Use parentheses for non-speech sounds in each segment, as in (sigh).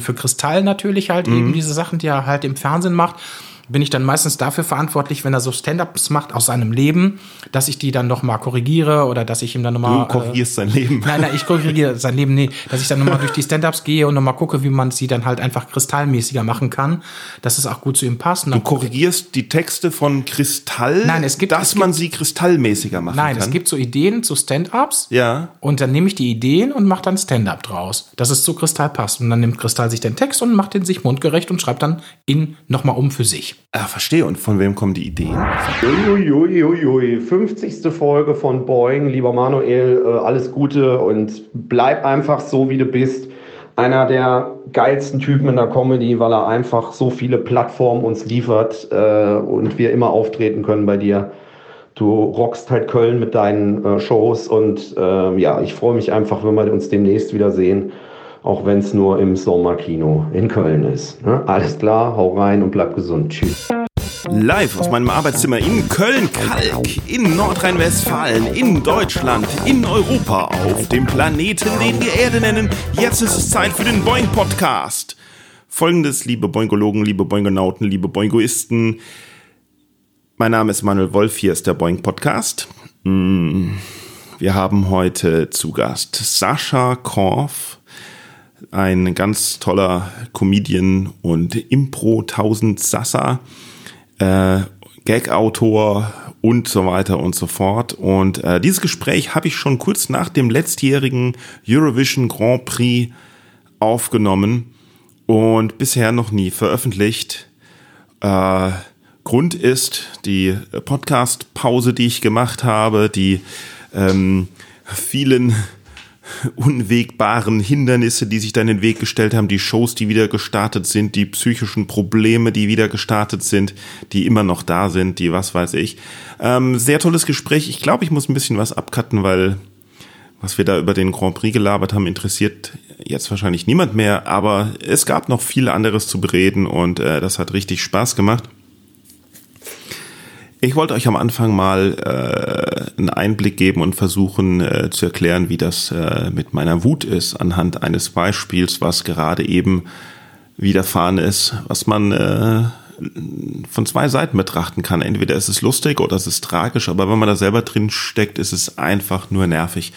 Für Kristall natürlich halt mhm. eben diese Sachen, die er halt im Fernsehen macht bin ich dann meistens dafür verantwortlich, wenn er so Stand-ups macht aus seinem Leben, dass ich die dann noch mal korrigiere oder dass ich ihm dann noch mal Du korrigierst äh, sein Leben. Nein, nein, ich korrigiere (laughs) sein Leben, nee, dass ich dann noch mal durch die Stand-ups gehe und noch mal gucke, wie man sie dann halt einfach kristallmäßiger machen kann, dass es auch gut zu ihm passt. Du korrigierst die Texte von Kristall, nein, es gibt, dass es man sie kristallmäßiger machen nein, kann. Nein, es gibt so Ideen zu Stand-ups. Ja. Und dann nehme ich die Ideen und mache dann Stand-up draus, dass es zu Kristall passt. Und dann nimmt Kristall sich den Text und macht den sich mundgerecht und schreibt dann ihn noch mal um für sich. Ah, verstehe. Und von wem kommen die Ideen? Uiuiuiui, 50. Folge von Boeing. Lieber Manuel, äh, alles Gute und bleib einfach so, wie du bist. Einer der geilsten Typen in der Comedy, weil er einfach so viele Plattformen uns liefert äh, und wir immer auftreten können bei dir. Du rockst halt Köln mit deinen äh, Shows und äh, ja, ich freue mich einfach, wenn wir uns demnächst wiedersehen, auch wenn es nur im Sommerkino in Köln ist. Ne? Alles klar, hau rein und bleib gesund. Tschüss. Live aus meinem Arbeitszimmer in Köln-Kalk, in Nordrhein-Westfalen, in Deutschland, in Europa, auf dem Planeten, den wir Erde nennen. Jetzt ist es Zeit für den Boing Podcast. Folgendes, liebe Boingologen, liebe Boingonauten, liebe Boingoisten. Mein Name ist Manuel Wolf, hier ist der Boing Podcast. Mm, wir haben heute zu Gast Sascha Korf, ein ganz toller Comedian und Impro 1000 Sassa äh, Gag-Autor und so weiter und so fort. Und äh, dieses Gespräch habe ich schon kurz nach dem letztjährigen Eurovision Grand Prix aufgenommen und bisher noch nie veröffentlicht. Äh, Grund ist die Podcast-Pause, die ich gemacht habe, die ähm, vielen unwegbaren Hindernisse, die sich da in den Weg gestellt haben, die Shows, die wieder gestartet sind, die psychischen Probleme, die wieder gestartet sind, die immer noch da sind, die was weiß ich. Ähm, sehr tolles Gespräch. Ich glaube, ich muss ein bisschen was abcutten, weil was wir da über den Grand Prix gelabert haben, interessiert jetzt wahrscheinlich niemand mehr, aber es gab noch viel anderes zu bereden und äh, das hat richtig Spaß gemacht. Ich wollte euch am Anfang mal äh, einen Einblick geben und versuchen äh, zu erklären, wie das äh, mit meiner Wut ist, anhand eines Beispiels, was gerade eben widerfahren ist, was man äh, von zwei Seiten betrachten kann. Entweder ist es lustig oder es ist tragisch, aber wenn man da selber drin steckt, ist es einfach nur nervig.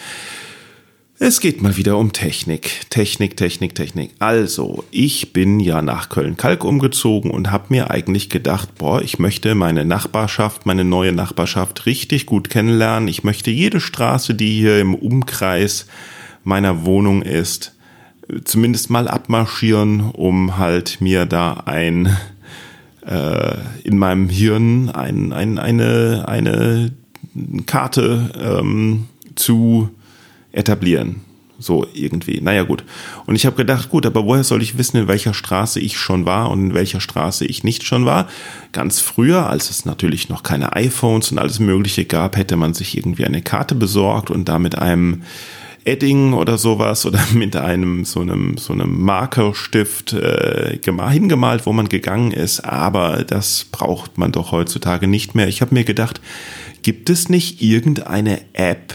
Es geht mal wieder um Technik. Technik, Technik, Technik. Also, ich bin ja nach Köln-Kalk umgezogen und habe mir eigentlich gedacht, boah, ich möchte meine Nachbarschaft, meine neue Nachbarschaft richtig gut kennenlernen. Ich möchte jede Straße, die hier im Umkreis meiner Wohnung ist, zumindest mal abmarschieren, um halt mir da ein äh, in meinem Hirn ein, ein, eine, eine Karte ähm, zu etablieren. So irgendwie. Naja gut. Und ich habe gedacht, gut, aber woher soll ich wissen, in welcher Straße ich schon war und in welcher Straße ich nicht schon war? Ganz früher, als es natürlich noch keine iPhones und alles Mögliche gab, hätte man sich irgendwie eine Karte besorgt und da mit einem Edding oder sowas oder (laughs) mit einem so einem so einem Markerstift äh, hingemalt, wo man gegangen ist. Aber das braucht man doch heutzutage nicht mehr. Ich habe mir gedacht, gibt es nicht irgendeine App,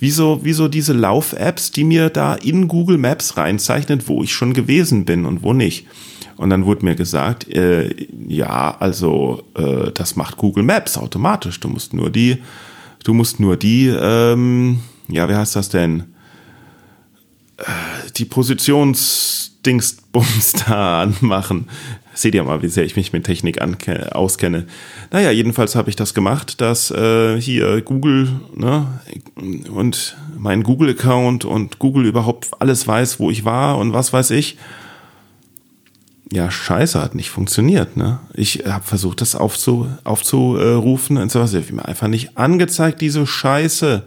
wie so, wie so diese Lauf-Apps, die mir da in Google Maps reinzeichnet, wo ich schon gewesen bin und wo nicht. Und dann wurde mir gesagt, äh, ja, also äh, das macht Google Maps automatisch. Du musst nur die, du musst nur die, ähm, ja, wie heißt das denn? Äh, die Positionsdingsbums (laughs) da anmachen. Seht ihr mal, wie sehr ich mich mit Technik auskenne. Naja, jedenfalls habe ich das gemacht, dass äh, hier Google ne, und mein Google-Account und Google überhaupt alles weiß, wo ich war und was weiß ich. Ja, scheiße, hat nicht funktioniert. Ne? Ich habe versucht, das aufzu, aufzurufen und so was. Mir einfach nicht angezeigt, diese Scheiße.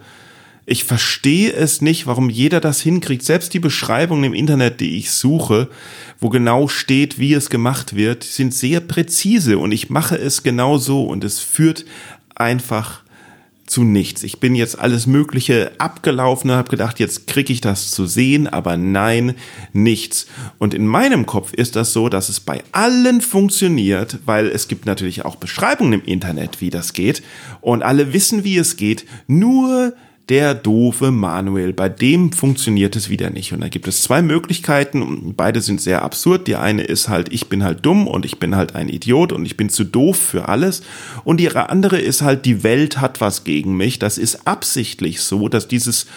Ich verstehe es nicht, warum jeder das hinkriegt. Selbst die Beschreibungen im Internet, die ich suche, wo genau steht, wie es gemacht wird, sind sehr präzise und ich mache es genau so und es führt einfach zu nichts. Ich bin jetzt alles Mögliche abgelaufen und habe gedacht, jetzt kriege ich das zu sehen, aber nein, nichts. Und in meinem Kopf ist das so, dass es bei allen funktioniert, weil es gibt natürlich auch Beschreibungen im Internet, wie das geht und alle wissen, wie es geht, nur der doofe Manuel. Bei dem funktioniert es wieder nicht. Und da gibt es zwei Möglichkeiten beide sind sehr absurd. Die eine ist halt, ich bin halt dumm und ich bin halt ein Idiot und ich bin zu doof für alles. Und die andere ist halt, die Welt hat was gegen mich. Das ist absichtlich so, dass dieses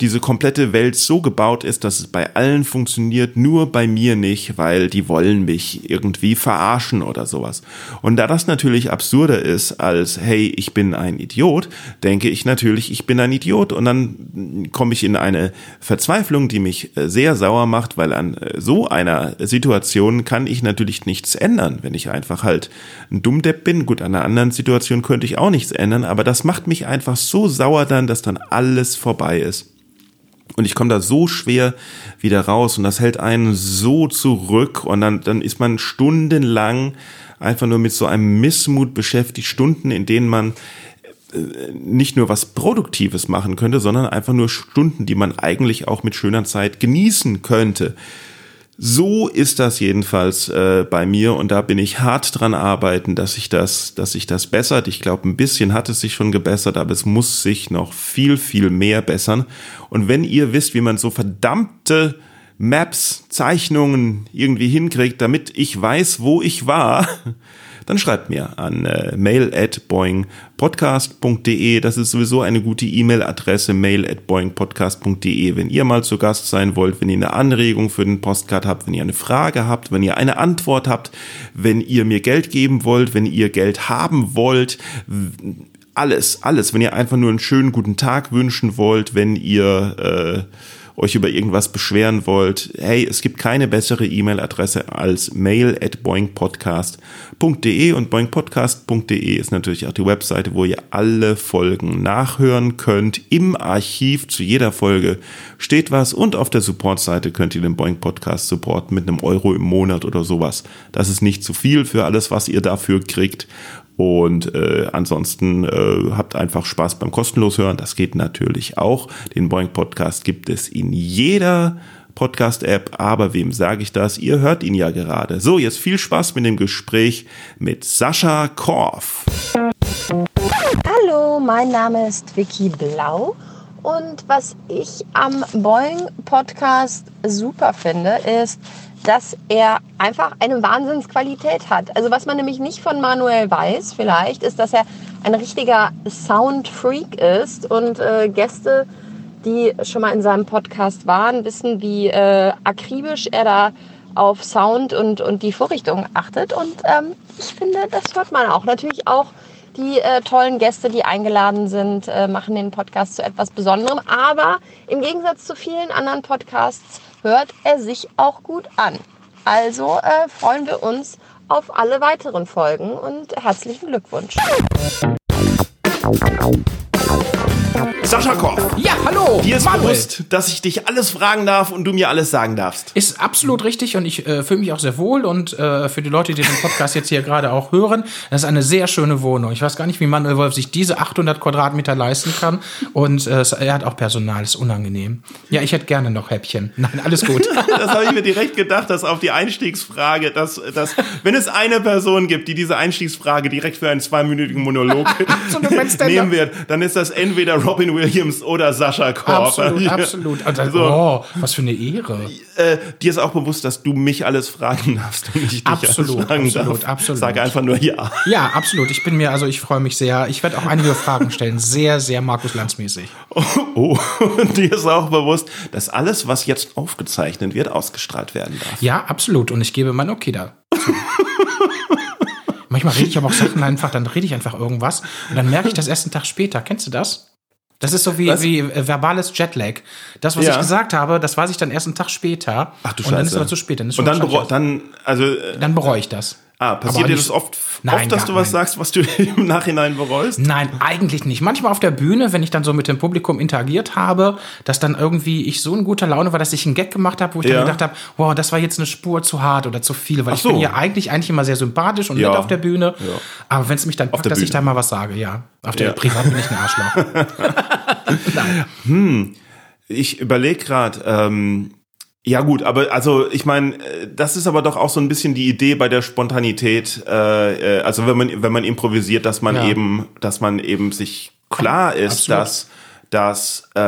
diese komplette Welt so gebaut ist, dass es bei allen funktioniert, nur bei mir nicht, weil die wollen mich irgendwie verarschen oder sowas. Und da das natürlich absurder ist als, hey, ich bin ein Idiot, denke ich natürlich, ich bin ein Idiot und dann komme ich in eine Verzweiflung, die mich äh, sehr sauer macht, weil an äh, so einer Situation kann ich natürlich nichts ändern, wenn ich einfach halt ein Dummdepp bin. Gut, an einer anderen Situation könnte ich auch nichts ändern, aber das macht mich einfach so sauer dann, dass dann alles vorbei ist. Und ich komme da so schwer wieder raus und das hält einen so zurück und dann, dann ist man stundenlang einfach nur mit so einem Missmut beschäftigt, Stunden, in denen man äh, nicht nur was Produktives machen könnte, sondern einfach nur Stunden, die man eigentlich auch mit schöner Zeit genießen könnte. So ist das jedenfalls äh, bei mir und da bin ich hart dran arbeiten, dass ich das, dass sich das bessert. Ich glaube, ein bisschen hat es sich schon gebessert, aber es muss sich noch viel, viel mehr bessern. Und wenn ihr wisst, wie man so verdammte Maps, Zeichnungen irgendwie hinkriegt, damit ich weiß, wo ich war, dann schreibt mir an äh, mail at boingpodcast.de. Das ist sowieso eine gute E-Mail-Adresse, mail at boingpodcast.de. Wenn ihr mal zu Gast sein wollt, wenn ihr eine Anregung für den Postcard habt, wenn ihr eine Frage habt, wenn ihr eine Antwort habt, wenn ihr mir Geld geben wollt, wenn ihr Geld haben wollt, alles, alles. Wenn ihr einfach nur einen schönen guten Tag wünschen wollt, wenn ihr äh, euch über irgendwas beschweren wollt, hey, es gibt keine bessere E-Mail-Adresse als mail at boingpodcast.de und boingpodcast.de ist natürlich auch die Webseite, wo ihr alle Folgen nachhören könnt. Im Archiv zu jeder Folge steht was und auf der Support-Seite könnt ihr den Boing Podcast supporten mit einem Euro im Monat oder sowas. Das ist nicht zu viel für alles, was ihr dafür kriegt. Und äh, ansonsten äh, habt einfach Spaß beim kostenlos hören. Das geht natürlich auch. Den Boeing Podcast gibt es in jeder Podcast-App. Aber wem sage ich das? Ihr hört ihn ja gerade. So, jetzt viel Spaß mit dem Gespräch mit Sascha Korf. Hallo, mein Name ist Vicky Blau. Und was ich am Boeing Podcast super finde, ist, dass er einfach eine Wahnsinnsqualität hat. Also was man nämlich nicht von Manuel weiß, vielleicht, ist, dass er ein richtiger Soundfreak ist und äh, Gäste, die schon mal in seinem Podcast waren, wissen, wie äh, akribisch er da auf Sound und, und die Vorrichtung achtet. Und ähm, ich finde, das hört man auch. Natürlich auch die äh, tollen Gäste, die eingeladen sind, äh, machen den Podcast zu etwas Besonderem. Aber im Gegensatz zu vielen anderen Podcasts hört er sich auch gut an. Also äh, freuen wir uns auf alle weiteren Folgen und herzlichen Glückwunsch. Sascha Koch. Ja, hallo. Dir ist Manuel. bewusst, dass ich dich alles fragen darf und du mir alles sagen darfst. Ist absolut richtig und ich äh, fühle mich auch sehr wohl und äh, für die Leute, die den Podcast jetzt hier gerade auch hören, das ist eine sehr schöne Wohnung. Ich weiß gar nicht, wie Manuel Wolf sich diese 800 Quadratmeter leisten kann und äh, er hat auch Personal, ist unangenehm. Ja, ich hätte gerne noch Häppchen. (laughs) Nein, alles gut. (laughs) das habe ich mir direkt gedacht, dass auf die Einstiegsfrage, dass, dass wenn es eine Person gibt, die diese Einstiegsfrage direkt für einen zweiminütigen Monolog (laughs) nehmen wird, dann ist das entweder Robin Williams oder Sascha Korf. Absolut, (laughs) absolut. Also, so. Oh, was für eine Ehre. Äh, dir ist auch bewusst, dass du mich alles fragen darfst und ich dich absolut, fragen absolut, darf. absolut. Sag einfach nur ja. Ja, absolut. Ich bin mir, also ich freue mich sehr. Ich werde auch einige Fragen stellen. Sehr, sehr Markus Lanz-mäßig. Oh, (laughs) oh, und dir ist auch bewusst, dass alles, was jetzt aufgezeichnet wird, ausgestrahlt werden darf. Ja, absolut. Und ich gebe mein Okay da. Manchmal rede ich aber auch Sachen einfach, dann rede ich einfach irgendwas und dann merke ich das erst einen Tag später. Kennst du das? Das ist so wie, wie äh, verbales Jetlag. Das, was ja. ich gesagt habe, das weiß ich dann erst einen Tag später. Ach du Und Scheiße. dann ist es aber zu spät. Dann ist und dann, dann, also, äh, dann bereue ich das. Ah, passiert dir das oft, nein, oft dass du was nein. sagst, was du (laughs) im Nachhinein bereust? Nein, eigentlich nicht. Manchmal auf der Bühne, wenn ich dann so mit dem Publikum interagiert habe, dass dann irgendwie ich so in guter Laune war, dass ich einen Gag gemacht habe, wo ich ja. dann gedacht habe, wow, das war jetzt eine Spur zu hart oder zu viel, weil Ach ich bin ja eigentlich eigentlich immer sehr sympathisch und ja. nett auf der Bühne. Ja. Aber wenn es mich dann packt, dass ich da mal was sage, ja. Auf der Privat bin ich ein Arschloch. (laughs) (laughs) hm. Ich überlege gerade, ähm, ja gut, aber also ich meine, äh, das ist aber doch auch so ein bisschen die Idee bei der Spontanität. Äh, äh, also wenn man wenn man improvisiert, dass man ja. eben, dass man eben sich klar ist, Absolut. dass dass äh,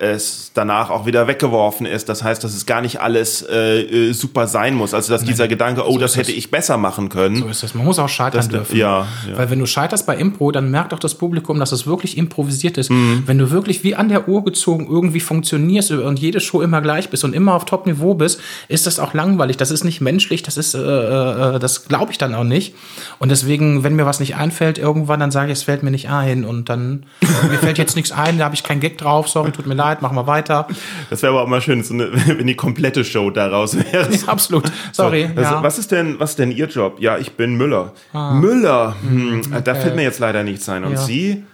es danach auch wieder weggeworfen ist. Das heißt, dass es gar nicht alles äh, äh super sein muss. Also dass dieser Gedanke, oh, so das hätte das. ich besser machen können. So ist es. Man muss auch scheitern das, dürfen. Ja, ja, Weil wenn du scheiterst bei Impro, dann merkt auch das Publikum, dass es wirklich improvisiert ist. Mhm. Wenn du wirklich wie an der Uhr gezogen irgendwie funktionierst und jede Show immer gleich bist und immer auf Top-Niveau bist, ist das auch langweilig. Das ist nicht menschlich. Das ist, äh, äh, das glaube ich dann auch nicht. Und deswegen, wenn mir was nicht einfällt, irgendwann, dann sage ich, es fällt mir nicht ein. Und dann, mir fällt jetzt nichts ein, da habe ich keinen Gag drauf, sorry, tut mir leid, machen wir weiter. Das wäre aber auch mal schön, so eine, (laughs) wenn die komplette Show daraus wäre. Ja, absolut, sorry. So, also, ja. Was ist denn, was ist denn Ihr Job? Ja, ich bin Müller. Ah. Müller, hm, okay. da fällt mir jetzt leider nichts ein. Und ja. Sie?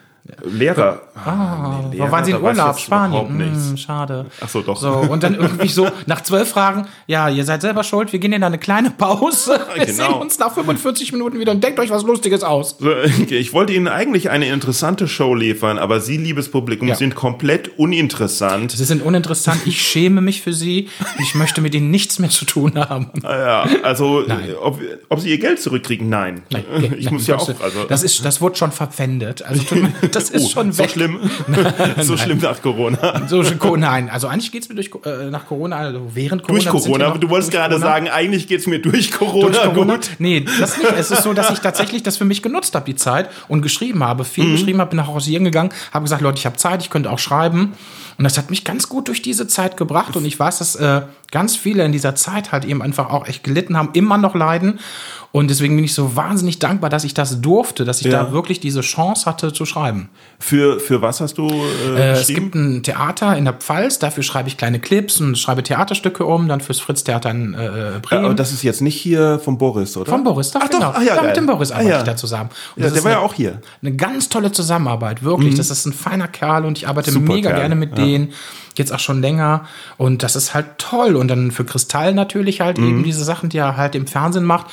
Lehrer. Ah, nee, Lehrer, waren Sie in Urlaub? Spanien? Hm, schade. Ach so, doch. So, und dann irgendwie so nach zwölf Fragen, ja, ihr seid selber schuld, wir gehen in eine kleine Pause. (laughs) Wir genau. sehen uns nach 45 Minuten wieder und denkt euch was Lustiges aus. Ich wollte Ihnen eigentlich eine interessante Show liefern, aber Sie, liebes Publikum, ja. sind komplett uninteressant. Sie sind uninteressant, ich schäme mich für Sie ich möchte mit Ihnen nichts mehr zu tun haben. Ah ja, also, ob, ob, Sie Ihr Geld zurückkriegen? Nein. Nein ich nein, muss ja auch. Also, das, ist, das wurde schon verpfändet. Also, (laughs) (laughs) das ist oh, schon weg. (laughs) (laughs) So schlimm? so schlimm nach Corona? So, nein, also eigentlich geht es mir durch, äh, nach Corona, also während Corona. Durch Corona? Du wolltest gerade Corona. sagen, eigentlich geht es mir durch Corona, durch Corona gut. Nee, das nicht. Es ist so, dass ich tatsächlich das für mich genutzt habe, die Zeit, und geschrieben habe, viel mhm. geschrieben habe, bin nach Hause gegangen, habe gesagt, Leute, ich habe Zeit, ich könnte auch schreiben. Und das hat mich ganz gut durch diese Zeit gebracht. Und ich weiß, dass äh, ganz viele in dieser Zeit halt eben einfach auch echt gelitten haben, immer noch leiden. Und deswegen bin ich so wahnsinnig dankbar, dass ich das durfte, dass ich ja. da wirklich diese Chance hatte zu schreiben. Für, für was hast du äh, äh, Es gibt ein Theater in der Pfalz, dafür schreibe ich kleine Clips und schreibe Theaterstücke um, dann fürs Fritz-Theater in äh, Bremen. Ja, aber das ist jetzt nicht hier von Boris, oder? Von Boris, doch, ach, genau. Doch, ach, ja, da mit dem Boris arbeite ah, ja. ich da zusammen. Und ja, der war ja auch hier. Eine ganz tolle Zusammenarbeit, wirklich. Mhm. Das ist ein feiner Kerl und ich arbeite Super mega Kerl. gerne mit denen jetzt auch schon länger. Und das ist halt toll. Und dann für Kristall natürlich halt mhm. eben diese Sachen, die er halt im Fernsehen macht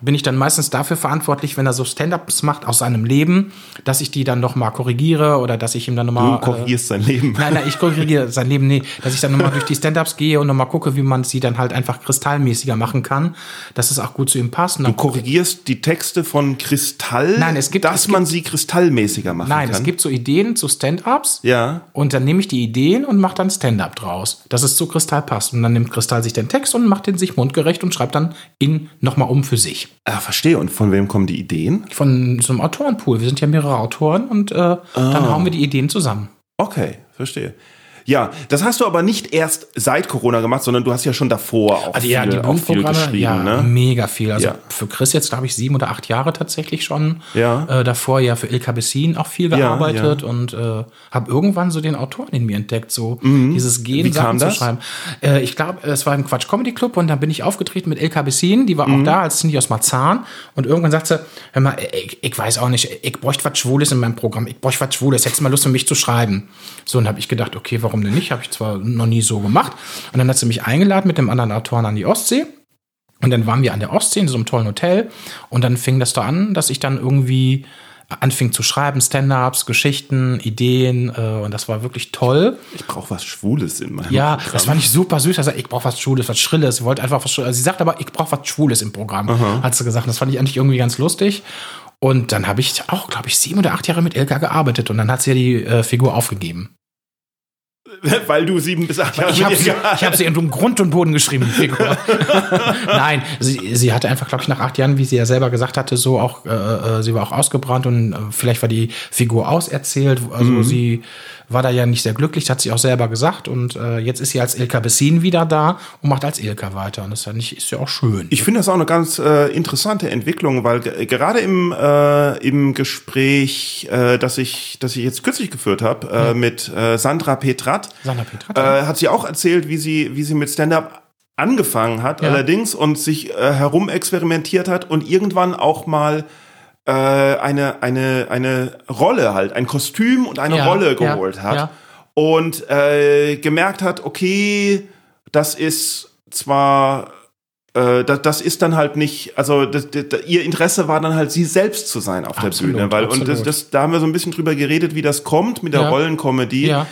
bin ich dann meistens dafür verantwortlich, wenn er so Stand-ups macht aus seinem Leben, dass ich die dann nochmal korrigiere oder dass ich ihm dann nochmal. Du korrigierst äh, sein Leben. Nein, nein, ich korrigiere sein Leben, nee. Dass ich dann nochmal durch die Stand-ups gehe und nochmal gucke, wie man sie dann halt einfach kristallmäßiger machen kann, dass es auch gut zu ihm passt. Du korrigierst die Texte von Kristall, nein, es gibt, dass es man sie kristallmäßiger machen nein, kann. Nein, es gibt so Ideen zu Stand-ups. Ja. Und dann nehme ich die Ideen und mache dann Stand-up draus, dass es zu Kristall passt. Und dann nimmt Kristall sich den Text und macht den sich mundgerecht und schreibt dann ihn nochmal um für sich. Ah, verstehe. Und von wem kommen die Ideen? Von so einem Autorenpool. Wir sind ja mehrere Autoren und äh, ah. dann hauen wir die Ideen zusammen. Okay, verstehe. Ja, das hast du aber nicht erst seit Corona gemacht, sondern du hast ja schon davor auch also, ja, viel, die auch viel geschrieben. Ja, ne? mega viel. Also ja. für Chris jetzt, glaube ich, sieben oder acht Jahre tatsächlich schon. Ja. Äh, davor ja für Ilka Bessin auch viel gearbeitet ja, ja. und äh, habe irgendwann so den Autoren in mir entdeckt, so mhm. dieses Gehen, Wie Sachen zu schreiben. Äh, ich glaube, es war im Quatsch Comedy Club und dann bin ich aufgetreten mit Ilka Bessin, die war mhm. auch da als Cindy aus Marzahn und irgendwann sagt sie, hör mal, ich, ich weiß auch nicht, ich bräuchte was Schwules in meinem Programm, ich bräuchte was Schwules, hättest du mal Lust, für mich zu schreiben. So, und habe ich gedacht, okay, warum denn nicht? Habe ich zwar noch nie so gemacht. Und dann hat sie mich eingeladen mit dem anderen Autoren an die Ostsee. Und dann waren wir an der Ostsee in so einem tollen Hotel. Und dann fing das da an, dass ich dann irgendwie anfing zu schreiben, Stand-ups, Geschichten, Ideen äh, und das war wirklich toll. Ich brauche was Schwules in meinem Ja, Programm. das fand ich super süß. Also ich brauche was Schwules, was Schrilles. Sie wollte einfach was Schrilles. Also sie sagt aber, ich brauche was Schwules im Programm, Aha. hat sie gesagt. Das fand ich eigentlich irgendwie ganz lustig. Und dann habe ich auch, glaube ich, sieben oder acht Jahre mit Ilka gearbeitet und dann hat sie ja die äh, Figur aufgegeben. (laughs) Weil du sieben bis acht Jahre Ich habe sie, ich hab sie in Grund und Boden geschrieben. (laughs) Nein, sie, sie hatte einfach, glaube ich, nach acht Jahren, wie sie ja selber gesagt hatte, so auch, äh, äh, sie war auch ausgebrannt und äh, vielleicht war die Figur auserzählt. Also mhm. sie war da ja nicht sehr glücklich, das hat sie auch selber gesagt. Und äh, jetzt ist sie als Ilka Bessin wieder da und macht als Ilka weiter. Und das ist ja, ist ja auch schön. Ich finde das auch eine ganz äh, interessante Entwicklung, weil gerade im, äh, im Gespräch, äh, das, ich, das ich jetzt kürzlich geführt habe, äh, ja. mit äh, Sandra Petrat, Sandra Petrat äh, hat sie auch erzählt, wie sie, wie sie mit Stand-up angefangen hat, ja. allerdings, und sich äh, herumexperimentiert hat und irgendwann auch mal äh, eine, eine, eine Rolle halt, ein Kostüm und eine ja, Rolle geholt ja, hat. Und äh, gemerkt hat, okay, das ist zwar äh, das, das ist dann halt nicht, also das, das, ihr Interesse war dann halt, sie selbst zu sein auf absolut, der Bühne, weil absolut. und das, das, da haben wir so ein bisschen drüber geredet, wie das kommt mit der ja. Rollenkomödie, ja.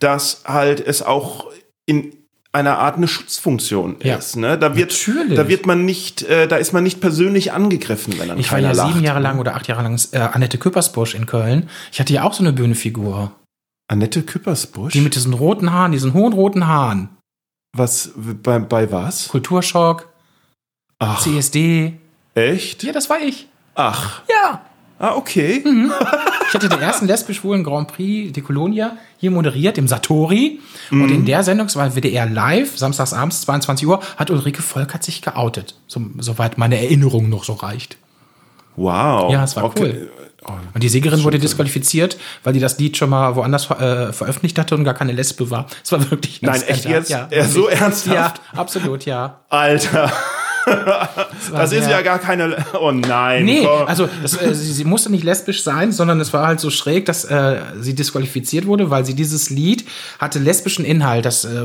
Dass halt es auch in einer Art eine Schutzfunktion ja. ist. Ne? Da wird, Natürlich. da wird man nicht, äh, da ist man nicht persönlich angegriffen, wenn dann Ich war ja lacht. sieben Jahre lang oder acht Jahre lang äh, Annette Küppersbusch in Köln. Ich hatte ja auch so eine Bühnenfigur. Annette Küppersbusch? Die mit diesen roten Haaren, diesen hohen roten Haaren. Was, bei, bei was? Kulturschock, Ach, CSD. echt? Ja, das war ich. Ach, Ja. Ah, okay. Ich hatte den ersten lesbisch-schwulen Grand Prix de Colonia hier moderiert, im Satori. Und in der Sendung, es war WDR live, samstags abends, 22 Uhr, hat Ulrike Volkert sich geoutet. So, soweit meine Erinnerung noch so reicht. Wow. Ja, es war cool. Und die Siegerin wurde disqualifiziert, weil die das Lied schon mal woanders äh, veröffentlicht hatte und gar keine Lesbe war. Es war wirklich Nein, ganz echt jetzt? Ja, so ernsthaft? Ja, absolut, ja. Alter. Das ist ja gar keine. Oh nein. Nee, komm. also das, äh, sie, sie musste nicht lesbisch sein, sondern es war halt so schräg, dass äh, sie disqualifiziert wurde, weil sie dieses Lied hatte lesbischen Inhalt, das, äh,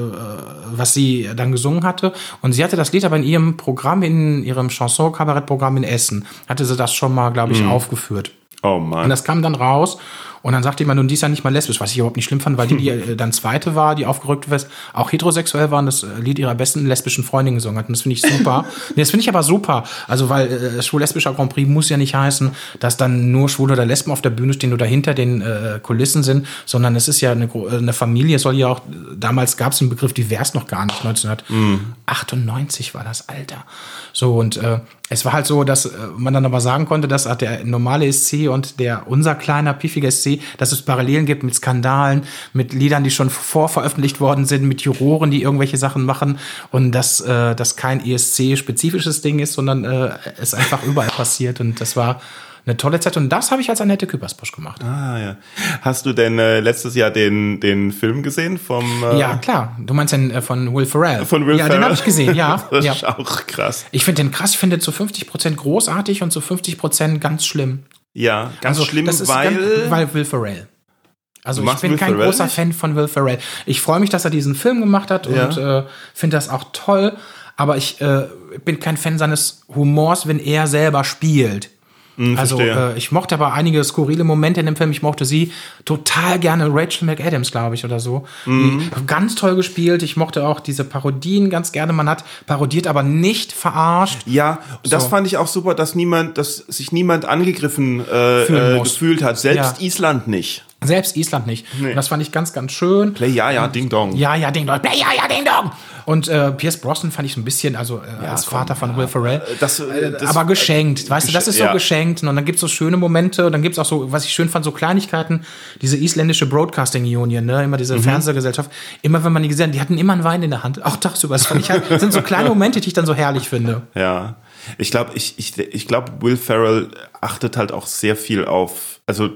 was sie dann gesungen hatte. Und sie hatte das Lied aber in ihrem Programm, in ihrem Chanson-Kabarett-Programm in Essen, hatte sie das schon mal, glaube ich, aufgeführt. Oh Und Mann. das kam dann raus. Und dann sagte jemand, nun, die ist ja nicht mal lesbisch, was ich überhaupt nicht schlimm fand, weil die, die äh, dann zweite war, die aufgerückt war, auch heterosexuell war und das äh, Lied ihrer besten lesbischen Freundin gesungen hat. Und das finde ich super. (laughs) nee, das finde ich aber super. Also, weil äh, schwul-lesbischer Grand Prix muss ja nicht heißen, dass dann nur Schwule oder Lesben auf der Bühne stehen oder hinter den äh, Kulissen sind, sondern es ist ja eine, äh, eine Familie, es soll ja auch, damals gab es den Begriff divers noch gar nicht, 1998 war das Alter. So, und äh, es war halt so, dass man dann aber sagen konnte, dass der normale SC und der unser kleiner pfiffiger SC, dass es Parallelen gibt mit Skandalen, mit Liedern, die schon vorveröffentlicht worden sind, mit Juroren, die irgendwelche Sachen machen und dass äh, das kein ESC-spezifisches Ding ist, sondern äh, es einfach überall passiert und das war eine tolle Zeit und das habe ich als Annette Küppersbusch gemacht. Ah, ja. Hast du denn äh, letztes Jahr den, den Film gesehen vom. Äh, Ja, klar. Du meinst den äh, von Will Ferrell? Von Will ja, Ferrell? den habe ich gesehen, ja. (laughs) Das ja. ist auch krass. Ich finde den krass, ich finde zu 50% großartig und zu 50% ganz schlimm. Ja, ganz schlimm, Also, ist weil. ganz, weil Will Ferrell. Also ich bin Will kein Ferrell großer nicht? Fan von Will Ferrell. Ich freue mich, dass er diesen Film gemacht hat Ja. und äh, finde das auch toll. Aber ich äh, bin kein Fan seines Humors, wenn er selber spielt. Also Hm, verstehe. äh, ich mochte aber einige skurrile Momente in dem Film. Ich mochte sie total gerne. Rachel McAdams, glaube ich, oder so. Mhm. Ganz toll gespielt. Ich mochte auch diese Parodien ganz gerne. Man hat parodiert, aber nicht verarscht. Ja, und das So. fand ich auch super, dass niemand, dass sich niemand angegriffen äh, äh, gefühlt hat. Selbst Ja. Island nicht. Selbst Island nicht. Und das fand ich ganz, ganz schön. Play, ja, ja, Ding Dong. Ja, ja, Ding Dong. Ja, ja, Ding Dong. Und äh, Pierce Brosnan fand ich so ein bisschen, also äh, als komm, Vater von Will Ferrell. Das, äh, das, aber geschenkt, weißt du, das ist so ja. geschenkt. Und dann gibt's so schöne Momente und dann gibt's auch so, was ich schön fand, so Kleinigkeiten, diese isländische Broadcasting Union, ne, immer Mhm. diese Fernsehgesellschaft, immer wenn man die gesehen hat, die hatten immer einen Wein in der Hand, auch tagsüber. Das fand ich halt, das (laughs) sind so kleine Momente, die ich dann so herrlich finde. Ja. Ich glaube, ich, ich, ich glaube, Will Ferrell achtet halt auch sehr viel auf, also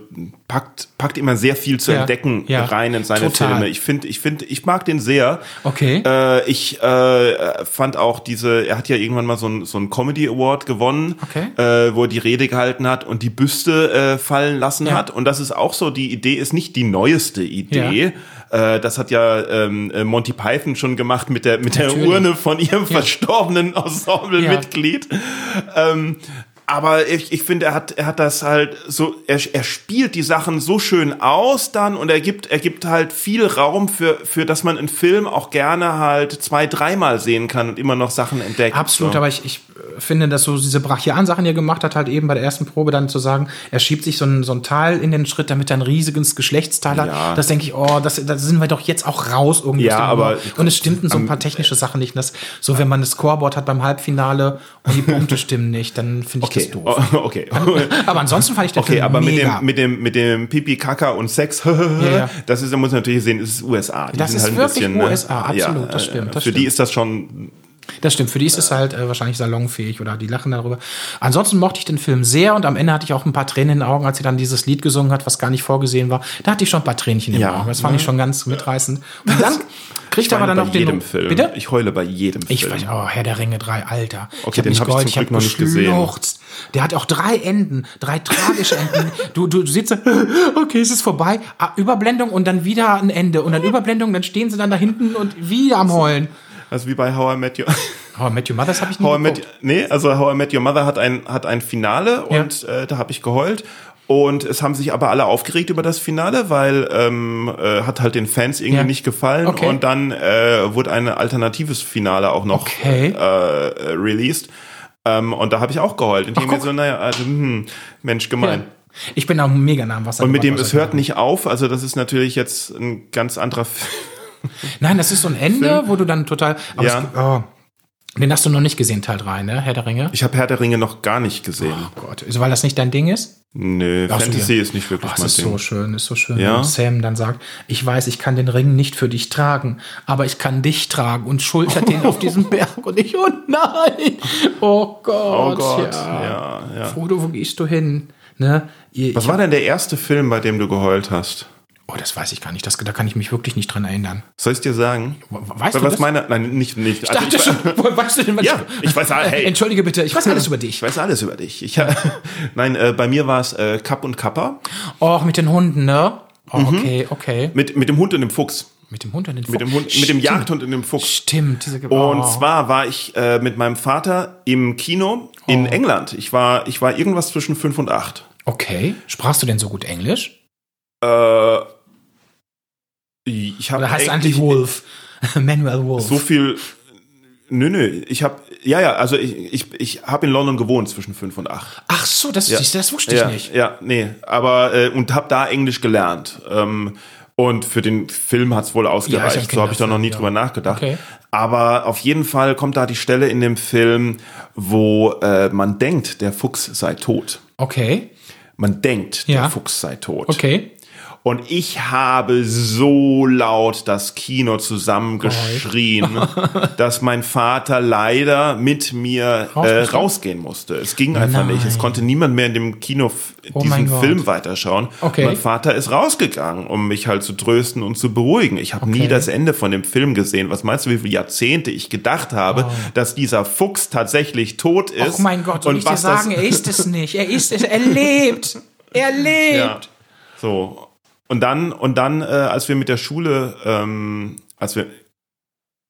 packt, packt immer sehr viel zu Ja, entdecken ja, rein in seine total. Filme. Ich finde, ich finde, ich mag den sehr. Okay. Äh, ich äh, fand auch diese, er hat ja irgendwann mal so einen so einen Comedy Award gewonnen, Okay. äh, wo er die Rede gehalten hat und die Büste äh, fallen lassen Ja. hat. Und das ist auch so, die Idee ist nicht die neueste Idee. Äh, das hat ja ähm, äh, Monty Python schon gemacht mit der mit der Natürlich. Urne von ihrem verstorbenen Ensemblemitglied. Ähm, aber ich, ich finde, er hat, er hat das halt so, er, er spielt die Sachen so schön aus dann und er gibt, er gibt halt viel Raum für, für dass man einen Film auch gerne halt zwei, dreimal sehen kann und immer noch Sachen entdeckt. Absolut, so. aber ich, ich finde, dass so diese brachialen Sachen, die er gemacht hat, halt eben bei der ersten Probe dann zu sagen, er schiebt sich so ein, so ein Teil in den Schritt, damit er ein riesiges Geschlechtsteil hat. Ja. Das denke ich, oh, das, da sind wir doch jetzt auch raus irgendwie. Ja, aber-. Und es stimmten so ein paar technische Sachen nicht. Das, so, wenn man das Scoreboard hat beim Halbfinale und die (laughs) Punkte stimmen nicht, dann finde ich Okay, das doof. oh, (laughs) okay. (laughs) Aber ansonsten fand ich den Okay, Film aber mit mega. dem, mit dem, mit dem Pipi, Kaka und Sex, (laughs) ja. das ist, da muss man natürlich sehen, es ist USA. Die Das sind ist halt ein wirklich bisschen, ne, USA, absolut, das äh, stimmt, das für die stimmt. ist das schon, Das stimmt, für die ist es halt äh, wahrscheinlich salonfähig oder die lachen darüber. Ansonsten mochte ich den Film sehr und am Ende hatte ich auch ein paar Tränen in den Augen, als sie dann dieses Lied gesungen hat, was gar nicht vorgesehen war. Da hatte ich schon ein paar Tränchen in den Ja, Augen. Das fand ne? ich schon ganz mitreißend. Und dann kriegt er aber dann bei noch den. jedem Film. Bitte? Ich heule bei jedem Ich Film. weiß, oh, Herr der Ringe 3, Alter. Okay, hab den nicht hab ich Glück hab noch nicht gesehen. Der hat auch drei Enden, drei tragische Enden. Du, du sitzt, so, (laughs) okay, es ist vorbei. Ah, Überblendung und dann wieder ein Ende. Und dann Überblendung, dann stehen sie dann da hinten und wieder am Heulen. Also wie bei How I Met Your (laughs) Oh, Matthew Mothers habe ich nie How I Met, geguckt. nee, also How I Met Your Mother hat ein, hat ein Finale Ja. und äh, da habe ich geheult. Und es haben sich aber alle aufgeregt über das Finale, weil ähm, äh, hat halt den Fans irgendwie Ja. nicht gefallen. Okay. Und dann äh, wurde ein alternatives Finale auch noch Okay. äh, äh, released. Ähm, und da habe ich auch geheult. Und ich denke mir so, naja, also, hm, Mensch, gemein. Ich bin auch mega nah am Wasser. Und mit dem, es hört nicht auf, also das ist natürlich jetzt ein ganz anderer Film. Nein, das ist so ein Ende, Film. wo du dann total. ja. Es, oh, den hast du noch nicht gesehen, Teil 3, ne? Herr der Ringe? Ich habe Herr der Ringe noch gar nicht gesehen. Oh Gott, weil das nicht dein Ding ist? Nö, Ach, Fantasy ist nicht wirklich oh, mein ist Ding. ist so schön, ist so schön. Ja? Und Sam dann sagt, ich weiß, ich kann den Ring nicht für dich tragen, aber ich kann dich tragen und schultert den auf diesem (laughs) Berg und ich, oh nein, oh Gott, oh Gott. Ja. Ja, ja. Frodo, wo gehst du hin? Ne? Was war denn der erste Film, bei dem du geheult hast? Oh, das weiß ich gar nicht. Das, da kann ich mich wirklich nicht dran erinnern. Soll ich dir sagen? Weißt was du das? meine, nein, nicht, nicht. Ich also dachte ich, schon, weißt du denn, was ja, ich weiß, hey. Entschuldige bitte, ich weiß alles über dich. Ich weiß alles über dich. Ich, (laughs) nein, äh, bei mir war es äh, Kapp und Kappa. Oh, mit den Hunden, ne? Oh, mhm. okay, okay. Mit, mit dem Hund und dem Fuchs. Mit dem Hund und dem Fuchs. Mit dem, Hund, mit dem Jagdhund und dem Fuchs. Stimmt. Diese oh. Und zwar war ich äh, mit meinem Vater im Kino in oh. England. Ich war, ich war irgendwas zwischen fünf und acht. Okay. Sprachst du denn so gut Englisch? Äh, ich habe. Heißt eigentlich Wolf? (laughs) Manuel Wolf. So viel. Nö, nö. Ich habe, ja, ja. Also ich, ich, ich habe in London gewohnt zwischen fünf und acht. Ach so, das, ja. das wusste ich ja, nicht. Ja, nee. Aber äh, und habe da Englisch gelernt. Ähm, und für den Film hat's wohl ausgereicht. Ja, hab so habe ich da noch nie ja. drüber nachgedacht. Okay. Aber auf jeden Fall kommt da die Stelle in dem Film, wo äh, man denkt, der Fuchs sei tot. Okay. Man denkt, der Fuchs sei tot. Okay. Und ich habe so laut das Kino zusammengeschrien, (laughs) dass mein Vater leider mit mir äh, rausgehen musste. Es ging einfach Nein. nicht. Es konnte niemand mehr in dem Kino oh diesen Film weiterschauen. Okay. Mein Vater ist rausgegangen, um mich halt zu trösten und zu beruhigen. Ich habe okay. nie das Ende von dem Film gesehen. Was meinst du, wie viele Jahrzehnte ich gedacht habe, oh. dass dieser Fuchs tatsächlich tot ist? Oh mein Gott, und ich dir sagen, er ist es nicht. Er ist es. Er lebt. (laughs) Er lebt. Ja. So. Und dann, und dann, äh, als wir mit der Schule, ähm, als wir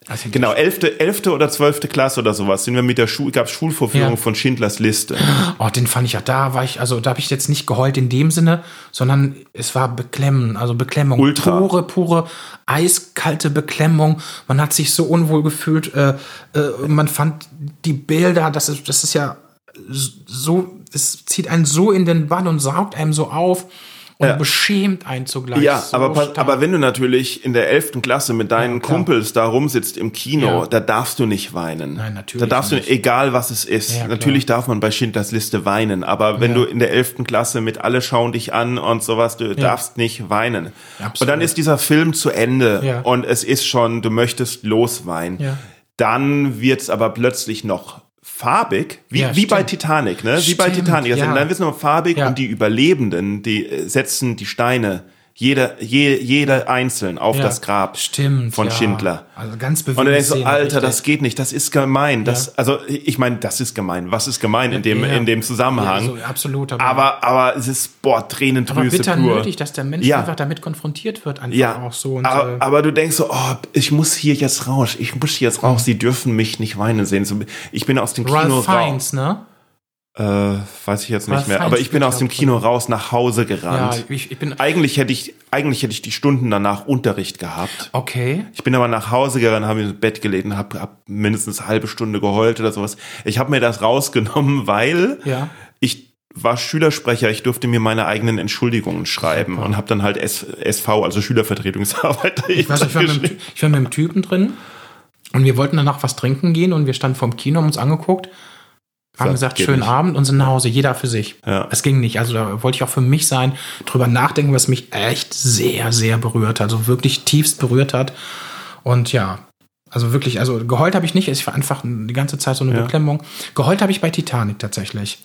also genau, elfte, elfte oder zwölfte Klasse oder sowas sind wir mit der Schule, gab Schulvorführung ja. von Schindlers Liste. Oh, den fand ich ja, da war ich, also da habe ich jetzt nicht geheult in dem Sinne, sondern es war Beklemmung, also Beklemmung. Ultra. Pure, pure, eiskalte Beklemmung. Man hat sich so unwohl gefühlt, äh, äh, man fand die Bilder, das ist, das ist ja so, es zieht einen so in den Bann und saugt einem so auf und ja. beschämt einen zugleich. Ja, so aber, aber wenn du natürlich in der 11. Klasse mit deinen ja, Kumpels da rumsitzt im Kino, ja. da darfst du nicht weinen. Nein, natürlich. Da darfst nicht. du, egal was es ist. Ja, natürlich darf man bei Schindlers Liste weinen, aber wenn du in der 11. Klasse mit alle schauen dich an und sowas, du darfst nicht weinen. Absolut. Und dann ist dieser Film zu Ende und es ist schon, du möchtest losweinen. Dann wird's aber plötzlich noch farbig, wie, ja, wie bei Titanic, ne? Wie stimmt, bei Titanic. Also ja. dann wird es noch farbig ja. und die Überlebenden, die äh, setzen die Steine jeder, je, jeder einzeln auf ja, das Grab stimmt, von ja. Schindler. Also ganz bewusst. Und dann denkst du, Alter, das geht nicht, das ist gemein. Das, ja. Also ich meine, das ist gemein. Was ist gemein in dem, in dem Zusammenhang? Also, absolut. Aber, aber, aber, es ist, boah, Tränendrüse aber bitter pur. nötig, dass der Mensch einfach damit konfrontiert wird. Einfach ja. auch so. Und, aber, äh, aber, du denkst so, oh, ich muss hier jetzt raus. Ich muss hier jetzt raus. Mhm. Sie dürfen mich nicht weinen sehen. Ich bin aus dem Ralph Kino Fiennes, raus. ne? Äh, weiß ich jetzt nicht mehr. Aber ich bin aus dem Kino raus nach Hause gerannt. Ja, ich, ich bin eigentlich hätte ich eigentlich hätte ich die Stunden danach Unterricht gehabt. Okay. Ich bin aber nach Hause gerannt, habe ins Bett gelegen, habe hab mindestens eine halbe Stunde geheult oder sowas. Ich habe mir das rausgenommen, (laughs) weil ja. ich war Schülersprecher, ich durfte mir meine eigenen Entschuldigungen schreiben Super. und habe dann halt SV, also Schülervertretungsarbeit. (laughs) Ich, weiß, ich, war mit, ich war mit einem Typen drin und wir wollten danach was trinken gehen und wir standen vorm Kino, haben uns angeguckt haben gesagt, schönen nicht. Abend und sind nach Hause, jeder für sich. Ja. Es ging nicht. Also da wollte ich auch für mich sein, drüber nachdenken, was mich echt sehr, sehr berührt hat. Also wirklich tiefst berührt hat. Und ja, also wirklich, also geheult habe ich nicht. Ich war einfach die ganze Zeit so eine ja. Beklemmung. Geheult habe ich bei Titanic tatsächlich.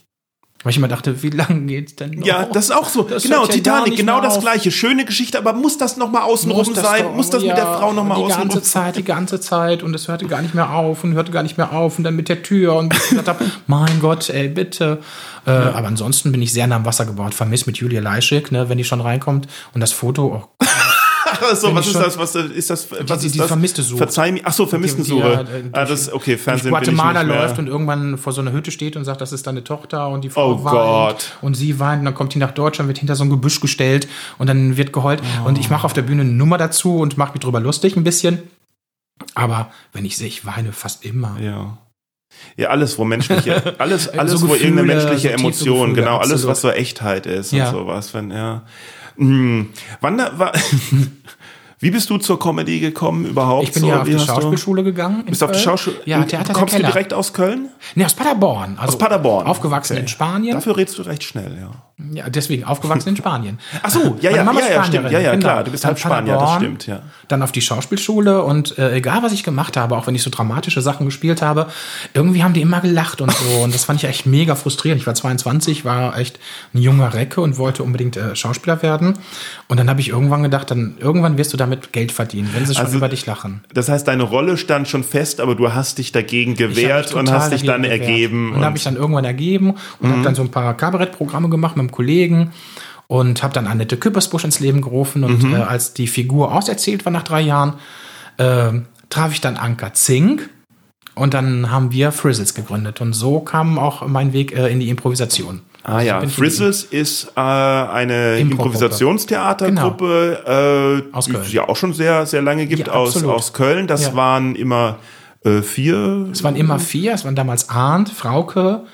Weil ich immer dachte, wie lange geht's denn noch? Ja, das ist auch so. Das genau, Titanic, genau das auf. gleiche. Schöne Geschichte, aber muss das nochmal außenrum sein? Doch, muss das ja, mit der Frau nochmal außenrum Die ganze Zeit, die ganze Zeit. Und es hörte gar nicht mehr auf und hörte gar nicht mehr auf. Und dann mit der Tür. Und ich gesagt habe, mein Gott, ey, bitte. Äh, ja. Aber ansonsten bin ich sehr nah am Wasser gebaut. Vermisst mit Julia Leischig, ne, wenn die schon reinkommt. Und das Foto, oh. Ach so, was ist das? Was ist das? Was die, ist die das? vermisste Suche. Verzeih mir. Ach so, vermissten Suche. Die, ah, das okay, Fernsehen Guatemala läuft und irgendwann vor so einer Hütte steht und sagt, das ist deine Tochter und die Frau oh weint Gott. und sie weint und dann kommt die nach Deutschland, wird hinter so ein Gebüsch gestellt und dann wird geheult oh. und ich mache auf der Bühne eine Nummer dazu und mache mich drüber lustig ein bisschen. Aber wenn ich sehe, ich weine fast immer. Ja. Ja, alles, wo menschliche, alles, (laughs) alles, so wo Gefühle, irgendeine menschliche so Emotion, Gefühle, genau, alles, was so Echtheit ist ja. und sowas, wenn, ja. Hm. Wann war, (laughs) Wie bist du zur Comedy gekommen überhaupt? Ich bin so, ja auf die Schauspielschule du? gegangen. Bist du auf die Schauspielschule? Ja, Theater Kommst du direkt aus Köln? Nee, aus Paderborn. Also aus Paderborn. Aufgewachsen okay. in Spanien. Dafür redest du recht schnell, ja. Ja, deswegen aufgewachsen in Spanien. Ach so, ja, ja, ja, ja, stimmt. Ja, ja, genau. klar, du bist halt Spanier, das stimmt, ja. Dann auf die Schauspielschule und äh, egal, was ich gemacht habe, auch wenn ich so dramatische Sachen gespielt habe, irgendwie haben die immer gelacht und so. Und das fand ich echt mega frustrierend. Ich war 22, war echt ein junger Recke und wollte unbedingt äh, Schauspieler werden. Und dann habe ich irgendwann gedacht, dann irgendwann wirst du damit Geld verdienen, wenn sie schon also, über dich lachen. Das heißt, deine Rolle stand schon fest, aber du hast dich dagegen gewehrt und hast dich dann ergeben. Und, und habe ich dann irgendwann ergeben und mhm. habe dann so ein paar Kabarettprogramme gemacht mit einem Kollegen und habe dann Annette Küppersbusch ins Leben gerufen und mhm. äh, als die Figur auserzählt war nach drei Jahren, äh, traf ich dann Anka Zink und dann haben wir Frizzles gegründet und so kam auch mein Weg äh, in die Improvisation. Ah ja, Frizzles ist äh, eine Improvisationstheatergruppe, genau. äh, die es ja auch schon sehr, sehr lange gibt ja, aus, aus Köln. Das ja. waren immer äh, vier. Es waren immer vier. Es waren damals Arndt, Frauke,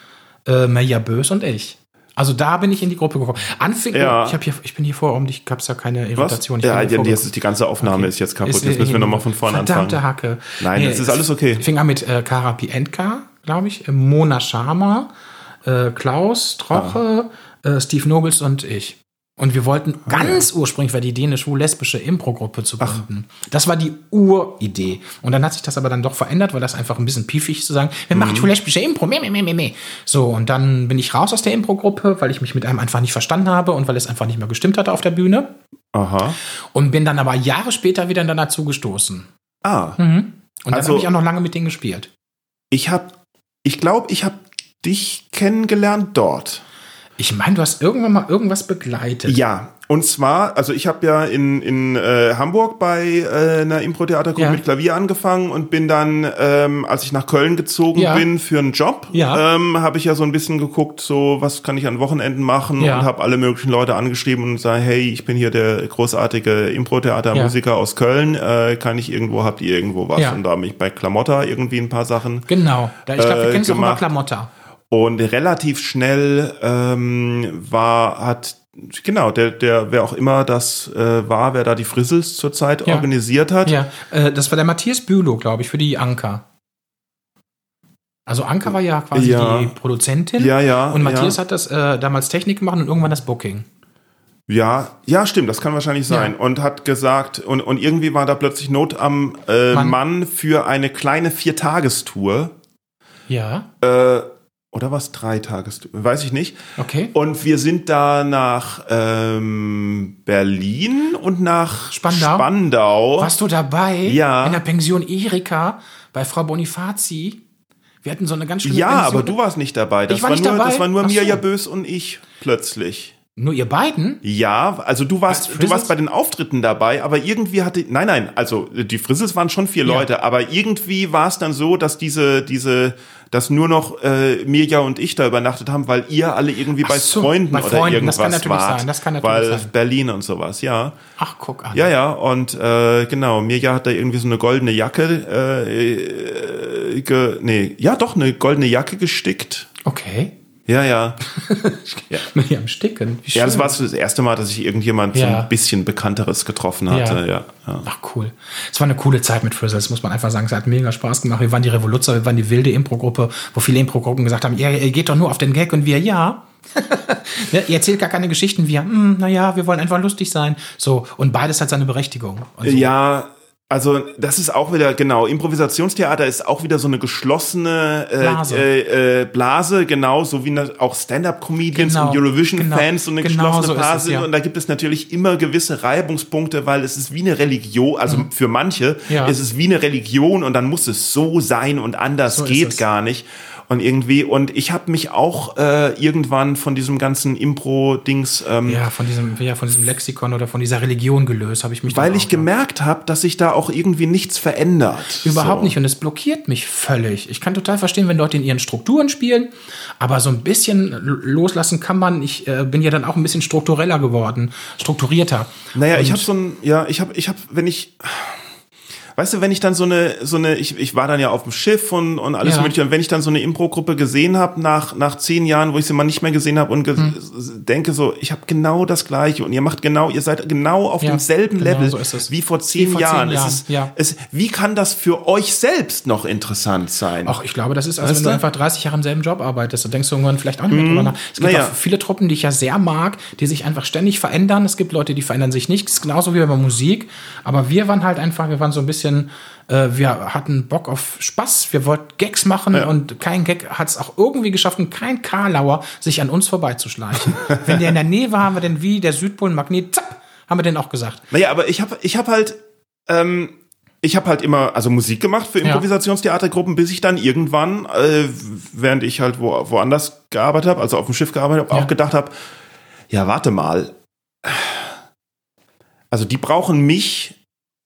äh, Meja Bös und ich. Also da bin ich in die Gruppe gekommen. Anfing, ja. ich, hier, ich bin hier vor, um dich gab es ja keine Irritation. Ja, jetzt ist die ganze Aufnahme okay. ist jetzt kaputt. Ist, jetzt müssen wir nochmal von vorne verdammte anfangen. Hacke. Nein, nee, es ist alles okay. Fing an mit äh, Kara Pientka, glaube ich, Mona Sharma, äh, Klaus Troche, ah. äh, Steve Nobles und ich. Und wir wollten ah, ganz ja. ursprünglich war die Idee, eine schwul-lesbische Impro-Gruppe zu gründen. Das war die Uridee. Und dann hat sich das aber dann doch verändert, weil das einfach ein bisschen piefig zu sagen, wir machen mhm. schwul-lesbische Impro, meh, meh, meh, meh, meh. So, und dann bin ich raus aus der Impro-Gruppe, weil ich mich mit einem einfach nicht verstanden habe und weil es einfach nicht mehr gestimmt hatte auf der Bühne. Aha. Und bin dann aber Jahre später wieder dann dazu gestoßen. Ah. Mhm. Und dann also, habe ich auch noch lange mit denen gespielt. Ich habe, ich glaube, ich habe dich kennengelernt dort. Ich meine, du hast irgendwann mal irgendwas begleitet. Ja, und zwar, also ich habe ja in, in äh, Hamburg bei äh, einer Impro-Theatergruppe ja. mit Klavier angefangen und bin dann, ähm, als ich nach Köln gezogen ja. bin für einen Job, ja. ähm, habe ich ja so ein bisschen geguckt, so was kann ich an Wochenenden machen und habe alle möglichen Leute angeschrieben und sage, hey, ich bin hier der großartige Impro-Theater-Musiker aus Köln, äh, kann ich irgendwo, habt ihr irgendwo was? Und da habe ich bei Klamotta irgendwie ein paar Sachen Genau, ich glaube, wir äh, kennen es auch über Klamotta. Und relativ schnell ähm, war, hat Genau, der, der, wer auch immer das äh, war, wer da die Frizzles zurzeit ja. organisiert hat. Ja, äh, das war der Matthias Bülow, glaube ich, für die Anker. Also Anker war ja quasi ja. die Produzentin. Ja, ja. Und Matthias ja. hat das äh, damals Technik gemacht und irgendwann das Booking. Ja, ja, stimmt, das kann wahrscheinlich sein. Ja. Und hat gesagt, und, und irgendwie war da plötzlich Not am äh, Mann. Mann für eine kleine Viertagestour. Ja. Äh, oder was? Drei Tages, weiß ich nicht. Okay. Und wir sind da nach ähm, Berlin und nach Spandau. Spandau. Warst du dabei? Ja. In der Pension Erika bei Frau Bonifazi. Wir hatten so eine ganz schöne Ja, Pension. aber du warst nicht dabei. Das ich war, war nicht nur, dabei. Das war nur Mirja so. Bös und ich plötzlich. Nur ihr beiden? Ja, also du warst, du warst bei den Auftritten dabei, aber irgendwie hatte, nein, nein, also die Frizzles waren schon vier ja. Leute, aber irgendwie war es dann so, dass diese, diese, dass nur noch äh, Mirja und ich da übernachtet haben, weil ihr alle irgendwie bei so, Freunden bei oder Freunden, irgendwas das kann natürlich wart. Sein, das kann natürlich weil sein. Berlin und sowas, ja. Ach, guck an. Ja, ja, und äh, genau, Mirja hat da irgendwie so eine goldene Jacke, äh, ge, nee, ja doch, eine goldene Jacke gestickt. Okay. Ja, ja. (laughs) ja. Hier am Sticken. Ja, das war das erste Mal, dass ich irgendjemand ja. so ein bisschen Bekannteres getroffen hatte. Ja. ja. Ja, Ach, cool. Es war eine coole Zeit mit Frizzle, das muss man einfach sagen. Es hat mega Spaß gemacht. Wir waren die Revoluzzer, wir waren die wilde Impro-Gruppe, wo viele Impro-Gruppen gesagt haben, ja, ihr geht doch nur auf den Gag und wir, ja. (laughs) ihr erzählt gar keine Geschichten, wir, hm, naja, wir wollen einfach lustig sein. So, und beides hat seine Berechtigung. So. Ja, also das ist auch wieder, genau, Improvisationstheater ist auch wieder so eine geschlossene äh, Blase. Äh, äh, Blase, genau, so wie auch Stand-up-Comedians genau, und Eurovision-Fans genau, so eine genau geschlossene so Blase. Es, ja. Und da gibt es natürlich immer gewisse Reibungspunkte, weil es ist wie eine Religion, also mhm. für manche ja. ist es wie eine Religion und dann muss es so sein und anders so geht gar nicht. Und irgendwie, und ich habe mich auch äh, irgendwann von diesem ganzen Impro-Dings. Ähm, ja, von diesem, ja, von diesem Lexikon oder von dieser Religion gelöst, habe ich mich. Weil ich gemerkt habe, dass sich da auch irgendwie nichts verändert. Überhaupt so. nicht. Und es blockiert mich völlig. Ich kann total verstehen, wenn Leute in ihren Strukturen spielen, aber so ein bisschen loslassen kann man. Ich äh, bin ja dann auch ein bisschen struktureller geworden, strukturierter. Naja, und ich habe so ein, ja, ich habe, ich habe, wenn ich weißt du, wenn ich dann so eine, so eine, ich, ich war dann ja auf dem Schiff und, und alles Ja. mögliche, und wenn ich dann so eine Impro-Gruppe gesehen habe nach, nach zehn Jahren, wo ich sie mal nicht mehr gesehen habe und ge Hm. denke so, ich habe genau das Gleiche und ihr macht genau, ihr seid genau auf Ja, demselben genau Level so wie vor zehn Wie vor Jahren. zehn Jahren, Es ist, ja. es, wie kann das für euch selbst noch interessant sein? Ach, ich glaube, das ist, als Weißt wenn du du? einfach 30 Jahre im selben Job arbeitest. Da denkst du irgendwann vielleicht auch nicht mehr drüber nach. Es gibt Naja. auch viele Truppen, die ich ja sehr mag, die sich einfach ständig verändern. Es gibt Leute, die verändern sich nicht. Das ist genauso wie bei Musik. Aber wir waren halt einfach, wir waren so ein bisschen, äh, wir hatten Bock auf Spaß. Wir wollten Gags machen und kein Gag hat es auch irgendwie geschafft und kein Karlauer sich an uns vorbeizuschleichen. (laughs) wenn der in der Nähe war, haben wir den wie der Südpol ein Magnet, zapp, haben wir den auch gesagt. Naja, aber ich habe ich hab halt, ähm, ich habe halt immer also Musik gemacht für Improvisationstheatergruppen, bis ich dann irgendwann, äh, während ich halt wo, woanders gearbeitet habe, also auf dem Schiff gearbeitet habe, Ja. auch gedacht habe, ja, warte mal. Also die brauchen mich,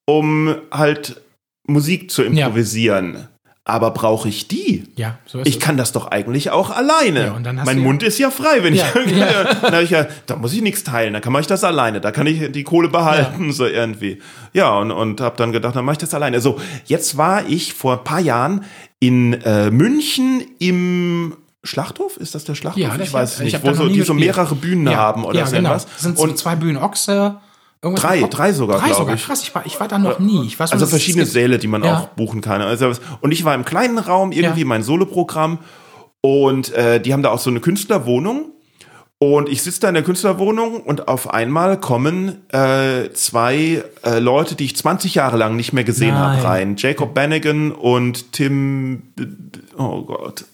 um halt Musik zu improvisieren. Aber brauche ich die? Ja, so ist Ich es. kann das doch eigentlich auch alleine. Ja, und dann hast mein du ja- Mund ist ja frei, wenn Ja, ich. (laughs) ja. Dann hab ich ja, da muss ich nichts teilen, da kann man ich das alleine, da kann ich die Kohle behalten, so irgendwie. Ja, und, und habe dann gedacht, dann mache ich das alleine. So, jetzt war ich vor ein paar Jahren in äh, München im Schlachthof? Ist das der Schlachthof? Ja, ich weiß es ich nicht, wo so, die so mehrere Bühnen haben oder ja, so genau. Das sind so Und zwei Bühnen Ochse. Irgendwas Drei, drei sogar, Drei sogar. ich. Krass, ich war, ich war da noch nie. Ich weiß, Also es verschiedene. Säle, die man Ja. auch buchen kann. Also, und ich war im kleinen Raum, irgendwie Ja. mein Soloprogramm. Und äh, die haben da auch so eine Künstlerwohnung. Und ich sitze da in der Künstlerwohnung und auf einmal kommen äh, zwei äh, Leute, die ich 20 Jahre lang nicht mehr gesehen habe, rein. Jacob Bannigan und Tim. Oh Gott.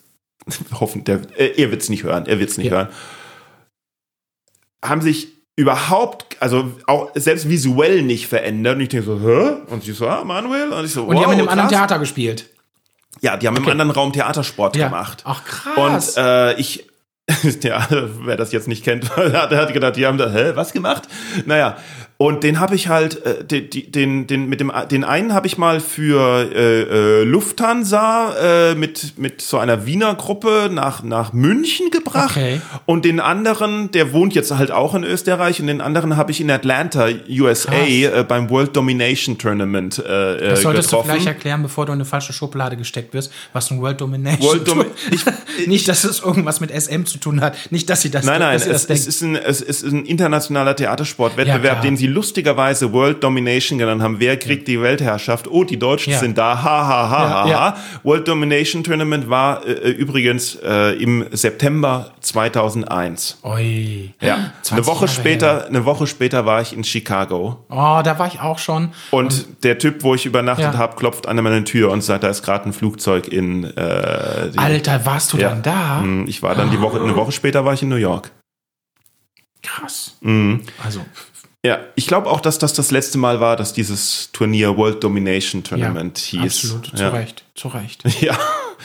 (laughs) Hoffen, der, äh, er wird's nicht hören. Er wird's nicht Ja. hören. Haben sich überhaupt, also auch selbst visuell nicht verändert. Und ich denke so, hä? Und sie so, ah, Manuel? Und ich so, Und die haben in einem anderen. Theater gespielt. Ja, die haben im anderen Raum Theatersport Ja. gemacht. Ach, krass. Und äh, ich, (laughs) ja, wer das jetzt nicht kennt, (laughs) der hat gedacht, die haben da, hä, was gemacht? Naja, und den habe ich halt, äh, den, den, den, mit dem, den einen habe ich mal für äh, äh, Lufthansa äh, mit, mit so einer Wiener Gruppe nach, nach München gebracht. Okay. Und den anderen, der wohnt jetzt halt auch in Österreich, und den anderen habe ich in Atlanta, USA, äh, beim World Domination Tournament äh, das solltest getroffen. du vielleicht erklären, bevor du in eine falsche Schublade gesteckt wirst, was ein World Domination World Domi- tut. (laughs) Nicht, dass es irgendwas mit SM zu tun hat. Nicht, dass sie das Nein, nein, es, das es, ist ein, es ist ein internationaler Theatersportwettbewerb, Ja, den sie lustigerweise World Domination genannt haben. Wer kriegt die Weltherrschaft? Oh, die Deutschen Ja. sind da. Ha, ha, ha, Ja, ha, ja. ha. World Domination Tournament war äh, übrigens äh, im September 2001. Oi. Ja, 20 eine Woche Jahre später, her. eine Woche später war ich in Chicago Oh, da war ich auch schon. und der Typ, wo ich übernachtet Ja. habe, klopft an meine Tür und sagt, da ist gerade ein Flugzeug in. Äh, die, Alter, warst du dann da? Hm, Ich war dann die Woche, eine Woche später war ich in New York. Krass. Mhm. Also, Ja, ich glaube auch, dass das das letzte Mal war, dass dieses Turnier World Domination Tournament ja, hieß. absolut. Zu ja. Recht. Zu Recht. (laughs) Ja.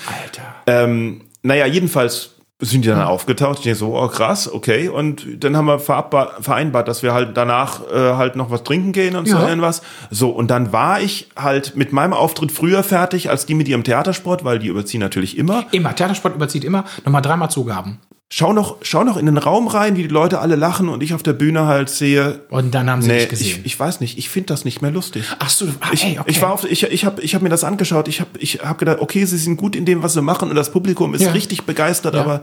Alter. Ähm, naja, jedenfalls sind die dann aufgetaucht. Ich denke so, oh krass, okay. Und dann haben wir vereinbart, dass wir halt danach äh, halt noch was trinken gehen und so Ja. irgendwas. So, und dann war ich halt mit meinem Auftritt früher fertig als die mit ihrem Theatersport, weil die überziehen natürlich immer. Immer. Theatersport überzieht immer. Nochmal dreimal Zugaben. Schau noch, schau noch in den Raum rein, wie die Leute alle lachen und ich auf der Bühne halt sehe, Und dann haben sie nee, dich gesehen. ich, ich weiß nicht, ich finde das nicht mehr lustig. Ach so, ah, Ich, ey, okay. ich war auf, ich, ich habe ich hab mir das angeschaut. Ich habe ich hab gedacht, okay, sie sind gut in dem, was sie machen und das Publikum ist Ja. richtig begeistert, Ja. aber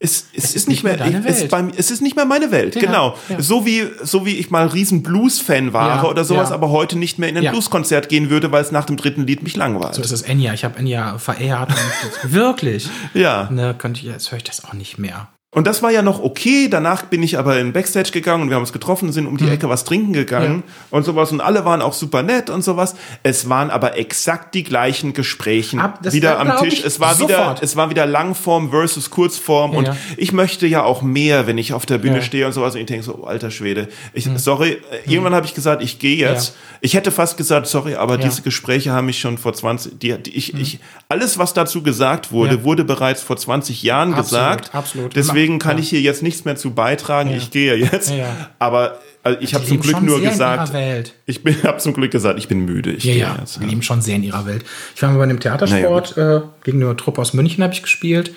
es, es, ist, nicht mehr, deine es, Welt. bei, es ist nicht mehr meine Welt. Ja, Genau. ja. So wie so wie ich mal riesen Blues-Fan war Ja, oder sowas, aber heute nicht mehr in ein. Blues-Konzert gehen würde, weil es nach dem dritten Lied mich langweilt. So ist es Enya. Ich habe Enya verehrt. (laughs) Wirklich. ja. Ne, könnte ich, jetzt höre ich das auch nicht mehr. Und das war ja noch okay. Danach bin ich aber in Backstage gegangen und wir haben uns getroffen, sind um die Ecke was trinken gegangen und sowas. Und alle waren auch super nett und sowas. Es waren aber exakt die gleichen Gespräche Ab- wieder am Tisch. Es war wieder, sofort. es war wieder Langform versus Kurzform. und ja. ich möchte ja auch mehr, wenn ich auf der Bühne Ja. stehe und sowas. Und ich denke so, oh, alter Schwede. Ich, Sorry, äh, irgendwann habe ich gesagt, ich gehe jetzt. Ja. Ich hätte fast gesagt, sorry, aber Ja. diese Gespräche haben mich schon vor 20, die, die, ich, ich, alles, was dazu gesagt wurde, Ja. wurde bereits vor 20 Jahren Absolut, gesagt. absolut. Deswegen kann Ja. ich hier jetzt nichts mehr zu beitragen. Ja. Ich gehe jetzt. Ja. Aber also ich habe zum Glück nur gesagt, ich bin, (laughs) habe zum Glück gesagt, ich bin müde. Ich Ja, gehe ja, jetzt. wir leben schon sehr in ihrer Welt. Ich war mal bei einem Theatersport, äh, gegen eine Truppe aus München habe ich gespielt.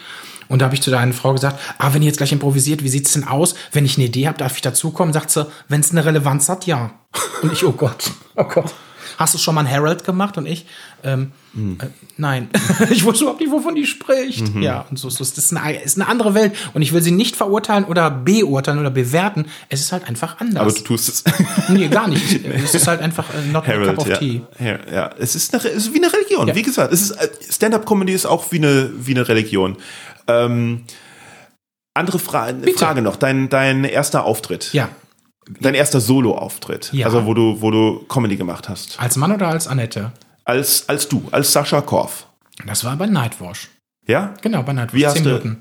Und da habe ich zu der einen Frau gesagt, ah, wenn ihr jetzt gleich improvisiert, wie sieht's denn aus? Wenn ich eine Idee habe, darf ich dazukommen? Sagt sie, wenn es eine Relevanz hat, ja. Und ich, oh Gott, oh Gott. Hast du schon mal einen Harold gemacht? Und ich, ähm, mhm. äh, nein, (laughs) ich wusste überhaupt nicht, wovon die spricht. Mhm. Ja, und so, so das ist eine, ist eine andere Welt. Und ich will sie nicht verurteilen oder beurteilen oder bewerten. Es ist halt einfach anders. Aber du tust es. (laughs) nee, gar nicht. (laughs) Es ist halt einfach äh, not Harold, a cup of ja. tea. Ja, ja. Es, ist eine, es ist wie eine Religion. Ja. Wie gesagt, es ist äh, Stand-up-Comedy ist auch wie eine, wie eine Religion. Ähm, andere Fra Bitte. Frage noch, dein, dein erster Auftritt. Ja. Dein erster Solo-Auftritt. Ja. Also wo du, wo du Comedy gemacht hast. Als Mann oder als Annette? Als, als du, als Sascha Korf. Das war bei Nightwash. Ja? Genau, bei Nightwash. Wie hast du,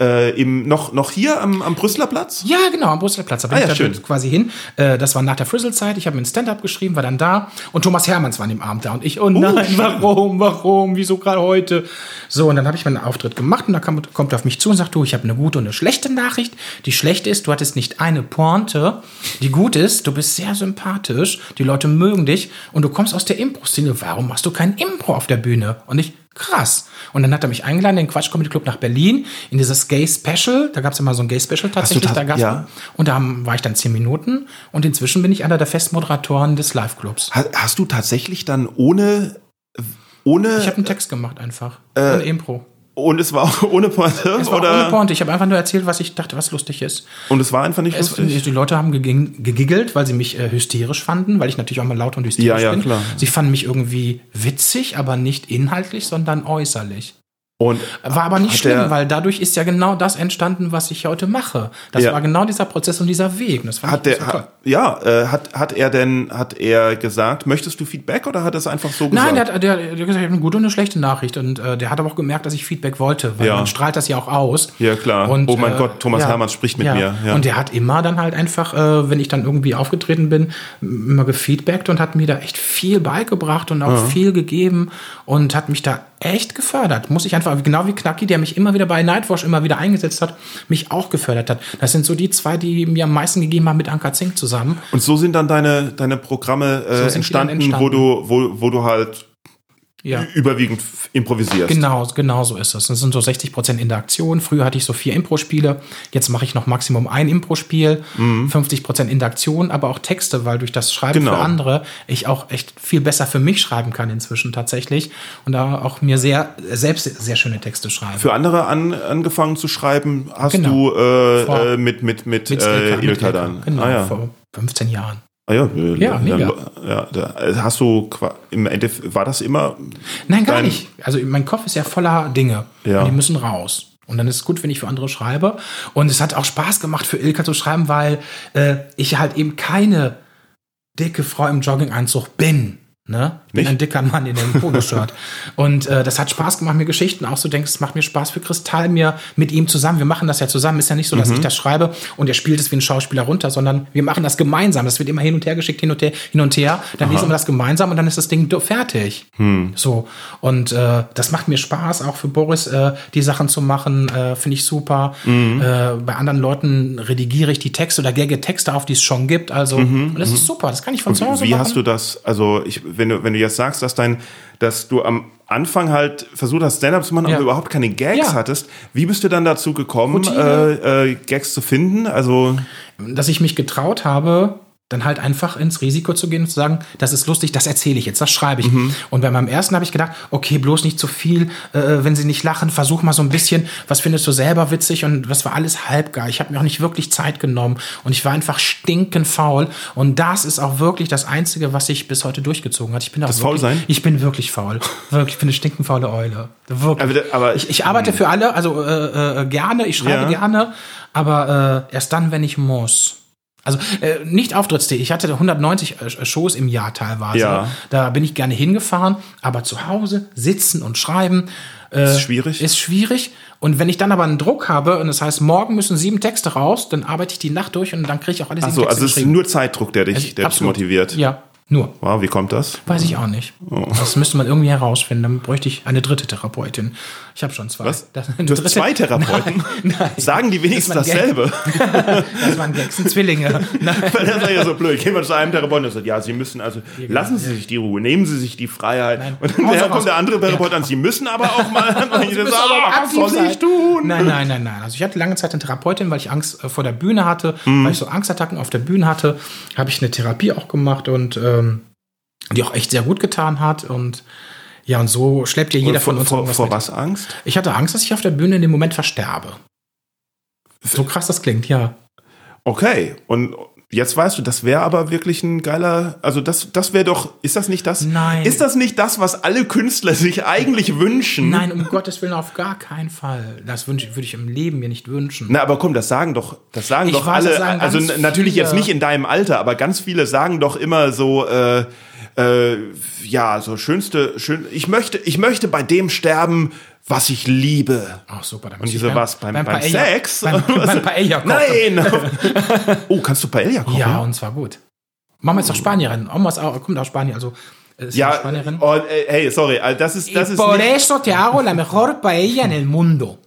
äh, im, noch, noch hier am, am Brüsseler Platz? Ja, genau, am Brüsseler Platz. Da bin ah, ja, ich schön. quasi hin. Äh, das war nach der Frizzle-Zeit. Ich habe mir ein Stand-up geschrieben, war dann da. Und Thomas Hermanns war an dem Abend da. Und ich, oh nein, oh, warum, warum, wieso gerade heute? So, und dann habe ich meinen Auftritt gemacht. Und da kam, kommt er auf mich zu und sagt, du, ich habe eine gute und eine schlechte Nachricht. Die schlechte ist, du hattest nicht eine Pointe. Die gute ist, du bist sehr sympathisch. Die Leute mögen dich. Und du kommst aus der Impro-Szene. Warum machst du kein Impro auf der Bühne? Und ich, krass. Und dann hat er mich eingeladen in den Quatsch Comedy Club nach Berlin in dieses Gay Special. Da gab es immer so ein Gay Special tatsächlich. Da Gast ja. Und da war ich dann zehn Minuten. Und inzwischen bin ich einer der Festmoderatoren des Live Clubs. Hast du tatsächlich dann ohne ohne? Ich habe einen Text gemacht einfach. Äh, ohne Impro. Und es war auch (laughs) ohne Pointe? Es war oder? ohne Pointe. Ich habe einfach nur erzählt, was ich dachte, was lustig ist. Und es war einfach nicht es, lustig? Die Leute haben gegiggelt, weil sie mich äh, hysterisch fanden, weil ich natürlich auch mal laut und hysterisch ja, ja, bin. Klar. Sie fanden mich irgendwie witzig, aber nicht inhaltlich, sondern äußerlich. Und war aber nicht schlimm, weil dadurch ist ja genau das entstanden, was ich heute mache. Das ja. war genau dieser Prozess und dieser Weg. Das hat der, hat, ja, äh, hat, hat er denn, hat er gesagt, möchtest du Feedback oder hat er es einfach so gesagt? Nein, der hat, der, der hat gesagt, ich habe eine gute und eine schlechte Nachricht und äh, der hat aber auch gemerkt, dass ich Feedback wollte, weil ja. man strahlt das ja auch aus. Ja, klar. Und, oh mein äh, Gott, Thomas ja, Hermanns spricht mit mir. Ja. Und der hat immer dann halt einfach, äh, wenn ich dann irgendwie aufgetreten bin, immer gefeedbackt und hat mir da echt viel beigebracht und auch viel gegeben und hat mich da echt gefördert. Muss ich einfach, genau wie Knacki, der mich immer wieder bei Nightwash immer wieder eingesetzt hat, mich auch gefördert hat. Das sind so die zwei, die mir am meisten gegeben haben mit Anka Zink zusammen. Und so sind dann deine, deine Programme äh, so entstanden, entstanden, wo du, wo, wo du halt ja. überwiegend improvisierst. Genau, genau so ist es. Das sind so 60 Prozent Interaktion. Früher hatte ich so vier Impro-Spiele. Jetzt mache ich noch Maximum ein Impro-Spiel. Mhm. 50 Prozent Interaktion, aber auch Texte, weil durch das Schreiben genau. für andere ich auch echt viel besser für mich schreiben kann inzwischen tatsächlich. Und da auch mir sehr, selbst sehr schöne Texte schreibe. Für andere an, angefangen zu schreiben hast genau. du äh, äh, mit, mit, mit, mit äh, Ilka, dann. Genau, ah, ja. vor 15 Jahren. Ah ja, äh, ja, mega. ja, da hast du im Endeffekt, war das immer? Nein, gar nicht. Also mein Kopf ist ja voller Dinge. Ja. Und die müssen raus. Und dann ist es gut, wenn ich für andere schreibe. Und es hat auch Spaß gemacht, für Ilka zu schreiben, weil äh, ich halt eben keine dicke Frau im Jogginganzug bin. Ne? Ich bin ein dicker Mann in dem (laughs) Poloshirt. und äh, das hat Spaß gemacht, mir Geschichten auch so denkst, es macht mir Spaß für Kristall, mir mit ihm zusammen. Wir machen das ja zusammen. Ist ja nicht so, dass mhm. ich das schreibe und er spielt es wie ein Schauspieler runter, sondern wir machen das gemeinsam. Das wird immer hin und her geschickt, hin und her, hin und her. Dann Aha. lesen wir das gemeinsam und dann ist das Ding fertig. Hm. So. Und äh, das macht mir Spaß, auch für Boris äh, die Sachen zu machen. Äh, Finde ich super. Mhm. Äh, bei anderen Leuten redigiere ich die Texte oder gagge Texte auf, die es schon gibt. Also, mhm. und das ist mhm. super. Das kann ich von zu Hause wie machen. Wie hast du das? Also, ich, wenn du, wenn du jetzt sagst, dass dein, dass du am Anfang halt versucht hast, Stand-up zu machen, ja. aber überhaupt keine Gags ja. hattest. Wie bist du dann dazu gekommen, äh, äh, Gags zu finden? Also, dass ich mich getraut habe, dann halt einfach ins Risiko zu gehen und zu sagen, das ist lustig, das erzähle ich jetzt, das schreibe ich. Mhm. Und bei meinem ersten habe ich gedacht, okay, bloß nicht zu viel, äh, wenn sie nicht lachen, versuch mal so ein bisschen, was findest du selber witzig und das war alles halbgar. Ich habe mir auch nicht wirklich Zeit genommen und ich war einfach stinkend faul und das ist auch wirklich das Einzige, was sich bis heute durchgezogen hat. Ich bin das wirklich, faul sein? Ich bin wirklich faul. Wirklich, ich bin eine stinkend faule Eule. Wirklich. Aber, aber ich, ich, arbeite für alle, also äh, äh, gerne, ich schreibe ja. gerne, aber äh, erst dann, wenn ich muss. Also äh, nicht Auftrittsdate. Ich hatte 190 äh, Shows im Jahr teilweise. Ja. Da bin ich gerne hingefahren, aber zu Hause sitzen und schreiben äh, ist schwierig. Ist schwierig. Und wenn ich dann aber einen Druck habe und das heißt, morgen müssen sieben Texte raus, dann arbeite ich die Nacht durch und dann kriege ich auch alles Ach so, also es ist nur Zeitdruck, der dich, der dich motiviert. Ja. Nur. Wow, wie kommt das? Weiß ich auch nicht. Oh. Das müsste man irgendwie herausfinden. Dann bräuchte ich eine dritte Therapeutin. Ich habe schon zwei. Was? Das, du hast zwei (laughs) Therapeuten? Nein, nein. Sagen die wenigstens das dasselbe? (laughs) das waren Gags und Zwillinge. Nein. das war ja so blöd. Gehen wir zu einem Therapeuten und sagt, ja, Sie müssen also, ja, lassen Sie sich die Ruhe, nehmen Sie sich die Freiheit. Nein. Und dann also, kommt der andere Therapeut ja. an, Sie müssen aber auch mal, (laughs) ich das aber, ich tun? Nein, nein, nein, nein. Also ich hatte lange Zeit eine Therapeutin, weil ich Angst äh, vor der Bühne hatte, mhm. weil ich so Angstattacken auf der Bühne hatte, habe ich eine Therapie auch gemacht und ähm, die auch echt sehr gut getan hat und ja, und so schleppt ja jeder vor, von uns vor, vor mit. was Angst? Ich hatte Angst, dass ich auf der Bühne in dem Moment versterbe. So krass das klingt, ja. Okay, und jetzt weißt du, das wäre aber wirklich ein geiler, also das, das wäre doch, ist das nicht das? Nein. Ist das nicht das, was alle Künstler sich eigentlich wünschen? Nein, um Gottes Willen auf gar keinen Fall. Das wünsch, würde ich im Leben mir nicht wünschen. Na, aber komm, das sagen doch, das sagen Ich doch weiß, alle, sagen also natürlich viele. jetzt nicht in deinem Alter, aber ganz viele sagen doch immer so, äh, äh, ja, so schönste, schön, ich möchte, ich möchte bei dem sterben, was ich liebe. Ach super, dann Und diese was beim, beim, Paella- Sex? Beim, (laughs) beim Paella kochen. Nein! (laughs) oh, kannst du Paella kochen? Ja, und zwar gut. Mama ist doch Spanierin. Oma ist auch, kommt aus Spanien, also äh, ist Ja, Spanierin. oh, äh, hey, sorry, also das ist, das y ist por eso te hago la mejor paella en el mundo.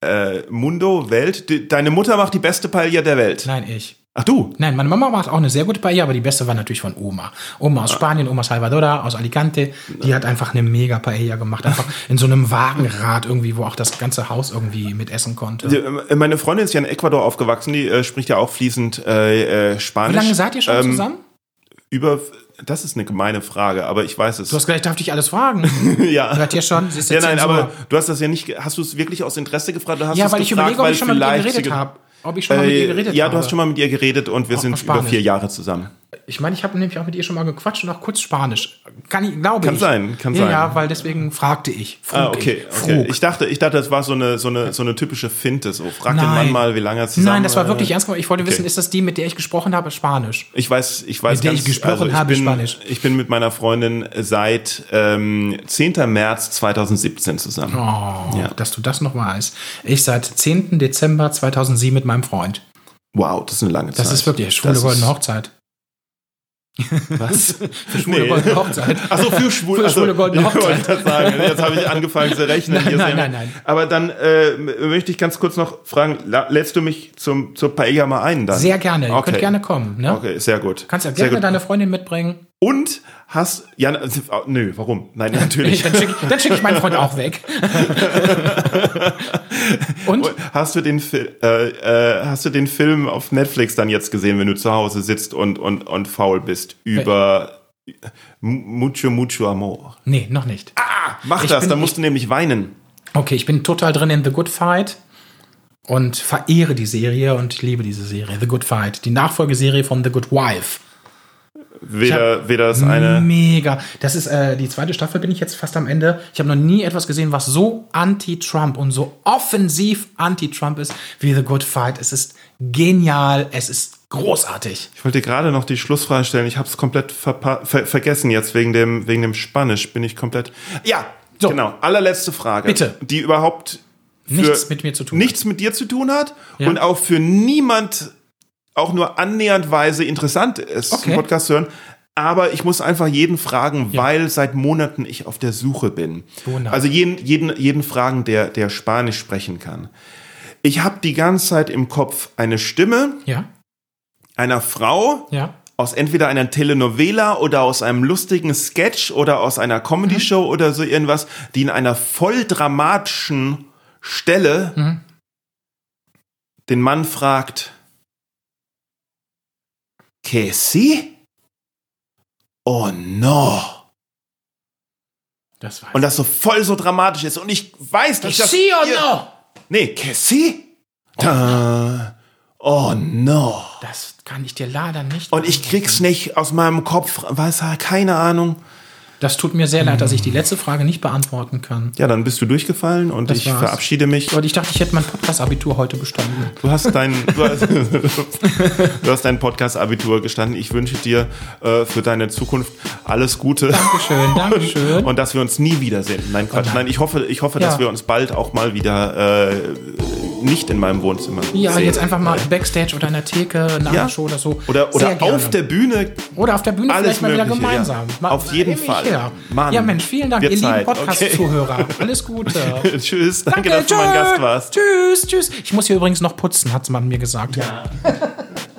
äh, Mundo, Welt. Deine Mutter macht die beste Paella der Welt. Nein, ich. Ach du? Nein, meine Mama macht auch eine sehr gute Paella, aber die beste war natürlich von Oma. Oma aus Spanien, Oma Salvadora aus Alicante. Die hat einfach eine mega Paella gemacht. Einfach (laughs) in so einem Wagenrad irgendwie, wo auch das ganze Haus irgendwie mit essen konnte. Äh, Meine Freundin ist ja in Ecuador aufgewachsen, die äh, spricht ja auch fließend äh, äh, Wie Spanisch. lange seid ihr schon Ähm, zusammen? Über, das ist eine gemeine Frage, aber ich weiß es. Du hast gesagt, ich darf dich alles fragen. (laughs) ja. Hört ihr schon? Sie ist Ja, nein, aber du hast das ja nicht, hast du es wirklich aus Interesse gefragt? Hast Ja, du weil ich überlege, ob ich schon mal mit ihr geredet habe. Ob ich schon mal mit ihr Äh, geredet ja, habe. du hast schon mal mit ihr geredet und wir Auf- sind über vier Jahre zusammen. Ich meine, ich habe nämlich auch mit ihr schon mal gequatscht und auch kurz Spanisch. Kann ich, glaube Kann ich. sein, kann ja, sein. Ja, weil deswegen fragte ich. Ah, okay, ich, okay. Ich dachte, ich dachte, das war so eine, so eine, so eine typische Finte. So, frag den Mann mal, wie lange er zusammen Nein, das war äh, wirklich ernst gemeint. Ich wollte okay. wissen, ist das die, mit der ich gesprochen habe, Spanisch? Ich weiß, ich weiß Mit der ich gesprochen also ich habe, bin, Spanisch. Ich bin mit meiner Freundin seit ähm, 10. März 2017 zusammen. Oh, Ja. dass du das noch weißt. Ich seit 10. Dezember 2007 mit meinem Freund. Wow, das ist eine lange Zeit. Das ist wirklich schwule Das ist- goldene Hochzeit. (laughs) Was? Für schwule goldene Hochzeit. Achso, für schwul. Für schwule goldene (laughs) ich wollte Hochzeit. gerade sagen, jetzt habe ich angefangen zu rechnen. Nein, Hier nein, nein, nein. Aber dann äh, möchte ich ganz kurz noch fragen, lädst du mich zum, zur Paella mal ein? Dann? Sehr gerne. Ihr Okay. könnt gerne kommen. Ne? Okay, sehr gut. Kannst ja gerne gut. deine Freundin mitbringen. Und hast, ja, oh, nö, warum? Nein, natürlich. (laughs) Dann schicke ich, schick ich meinen Freund auch weg. (laughs) Und? Hast du den äh, äh, hast du den Film auf Netflix dann jetzt gesehen, wenn du zu Hause sitzt und und und faul bist über Mucho Mucho Amor? Nee, noch nicht. Mach Ich das, bin- dann musst du nämlich weinen. Okay, ich bin total drin in The Good Fight und verehre die Serie und liebe diese Serie, The Good Fight. Die Nachfolgeserie von The Good Wife. Weder weder ist eine Mega. Das ist äh, die zweite Staffel, bin ich jetzt fast am Ende. Ich habe noch nie etwas gesehen, was so anti-Trump und so offensiv anti-Trump ist wie The Good Fight. Es ist genial, es ist großartig. Ich wollte dir gerade noch die Schlussfrage stellen. Ich habe es komplett ver vergessen jetzt wegen dem wegen dem Spanisch. Bin ich komplett. Ja, So. genau. Allerletzte Frage. Bitte. Die überhaupt Nichts mit mir zu tun. nichts mit dir zu tun hat Ja. und auch für niemand auch nur annäherndweise interessant ist, Okay. einen Podcast zu hören. Aber ich muss einfach jeden fragen, Ja. weil seit Monaten ich auf der Suche bin. Wunderbar. Also jeden, jeden, jeden fragen, der, der Spanisch sprechen kann. Ich habe die ganze Zeit im Kopf eine Stimme Ja, einer Frau, ja. aus entweder einer Telenovela oder aus einem lustigen Sketch oder aus einer Comedy-Show Mhm. oder so irgendwas, die in einer voll dramatischen Stelle Mhm. den Mann fragt, que sí? Oh no. Das Und das so voll so dramatisch ist. Und ich weiß, dass ich. das... Sí or ihr- no? Nee, que sí? Da. Oh no. Das kann ich dir leider nicht. Und ich krieg's nicht aus meinem Kopf, weiß keine Ahnung. Das tut mir sehr leid, dass ich die letzte Frage nicht beantworten kann. Ja, dann bist du durchgefallen und Das ich war's. verabschiede mich. Und ich dachte, ich hätte mein Podcast-Abitur heute bestanden. Du hast dein, (laughs) du hast, du hast dein Podcast-Abitur gestanden. Ich wünsche dir äh, für deine Zukunft alles Gute. Dankeschön, Dankeschön. Und dass wir uns nie wiedersehen. Nein, Quatsch. nein. Nein, ich hoffe, ich hoffe, Ja. dass wir uns bald auch mal wieder äh, nicht in meinem Wohnzimmer Ja, sehen. jetzt einfach mal Backstage oder in der Theke, nach Ja. der Show oder so. Oder, Sehr oder gerne. auf der Bühne. Oder auf der Bühne Alles vielleicht mal wieder Mögliche, ja. gemeinsam. Mal- Auf jeden ewig Fall. her. Mann, ja, Mensch, vielen Dank, ihr lieben. Podcast-Zuhörer. Alles Gute. (laughs) Tschüss, danke, Danke, dass du mein tschö. Gast warst. Tschüss, tschüss. Ich muss hier übrigens noch putzen, hat man mir gesagt. Ja. (laughs)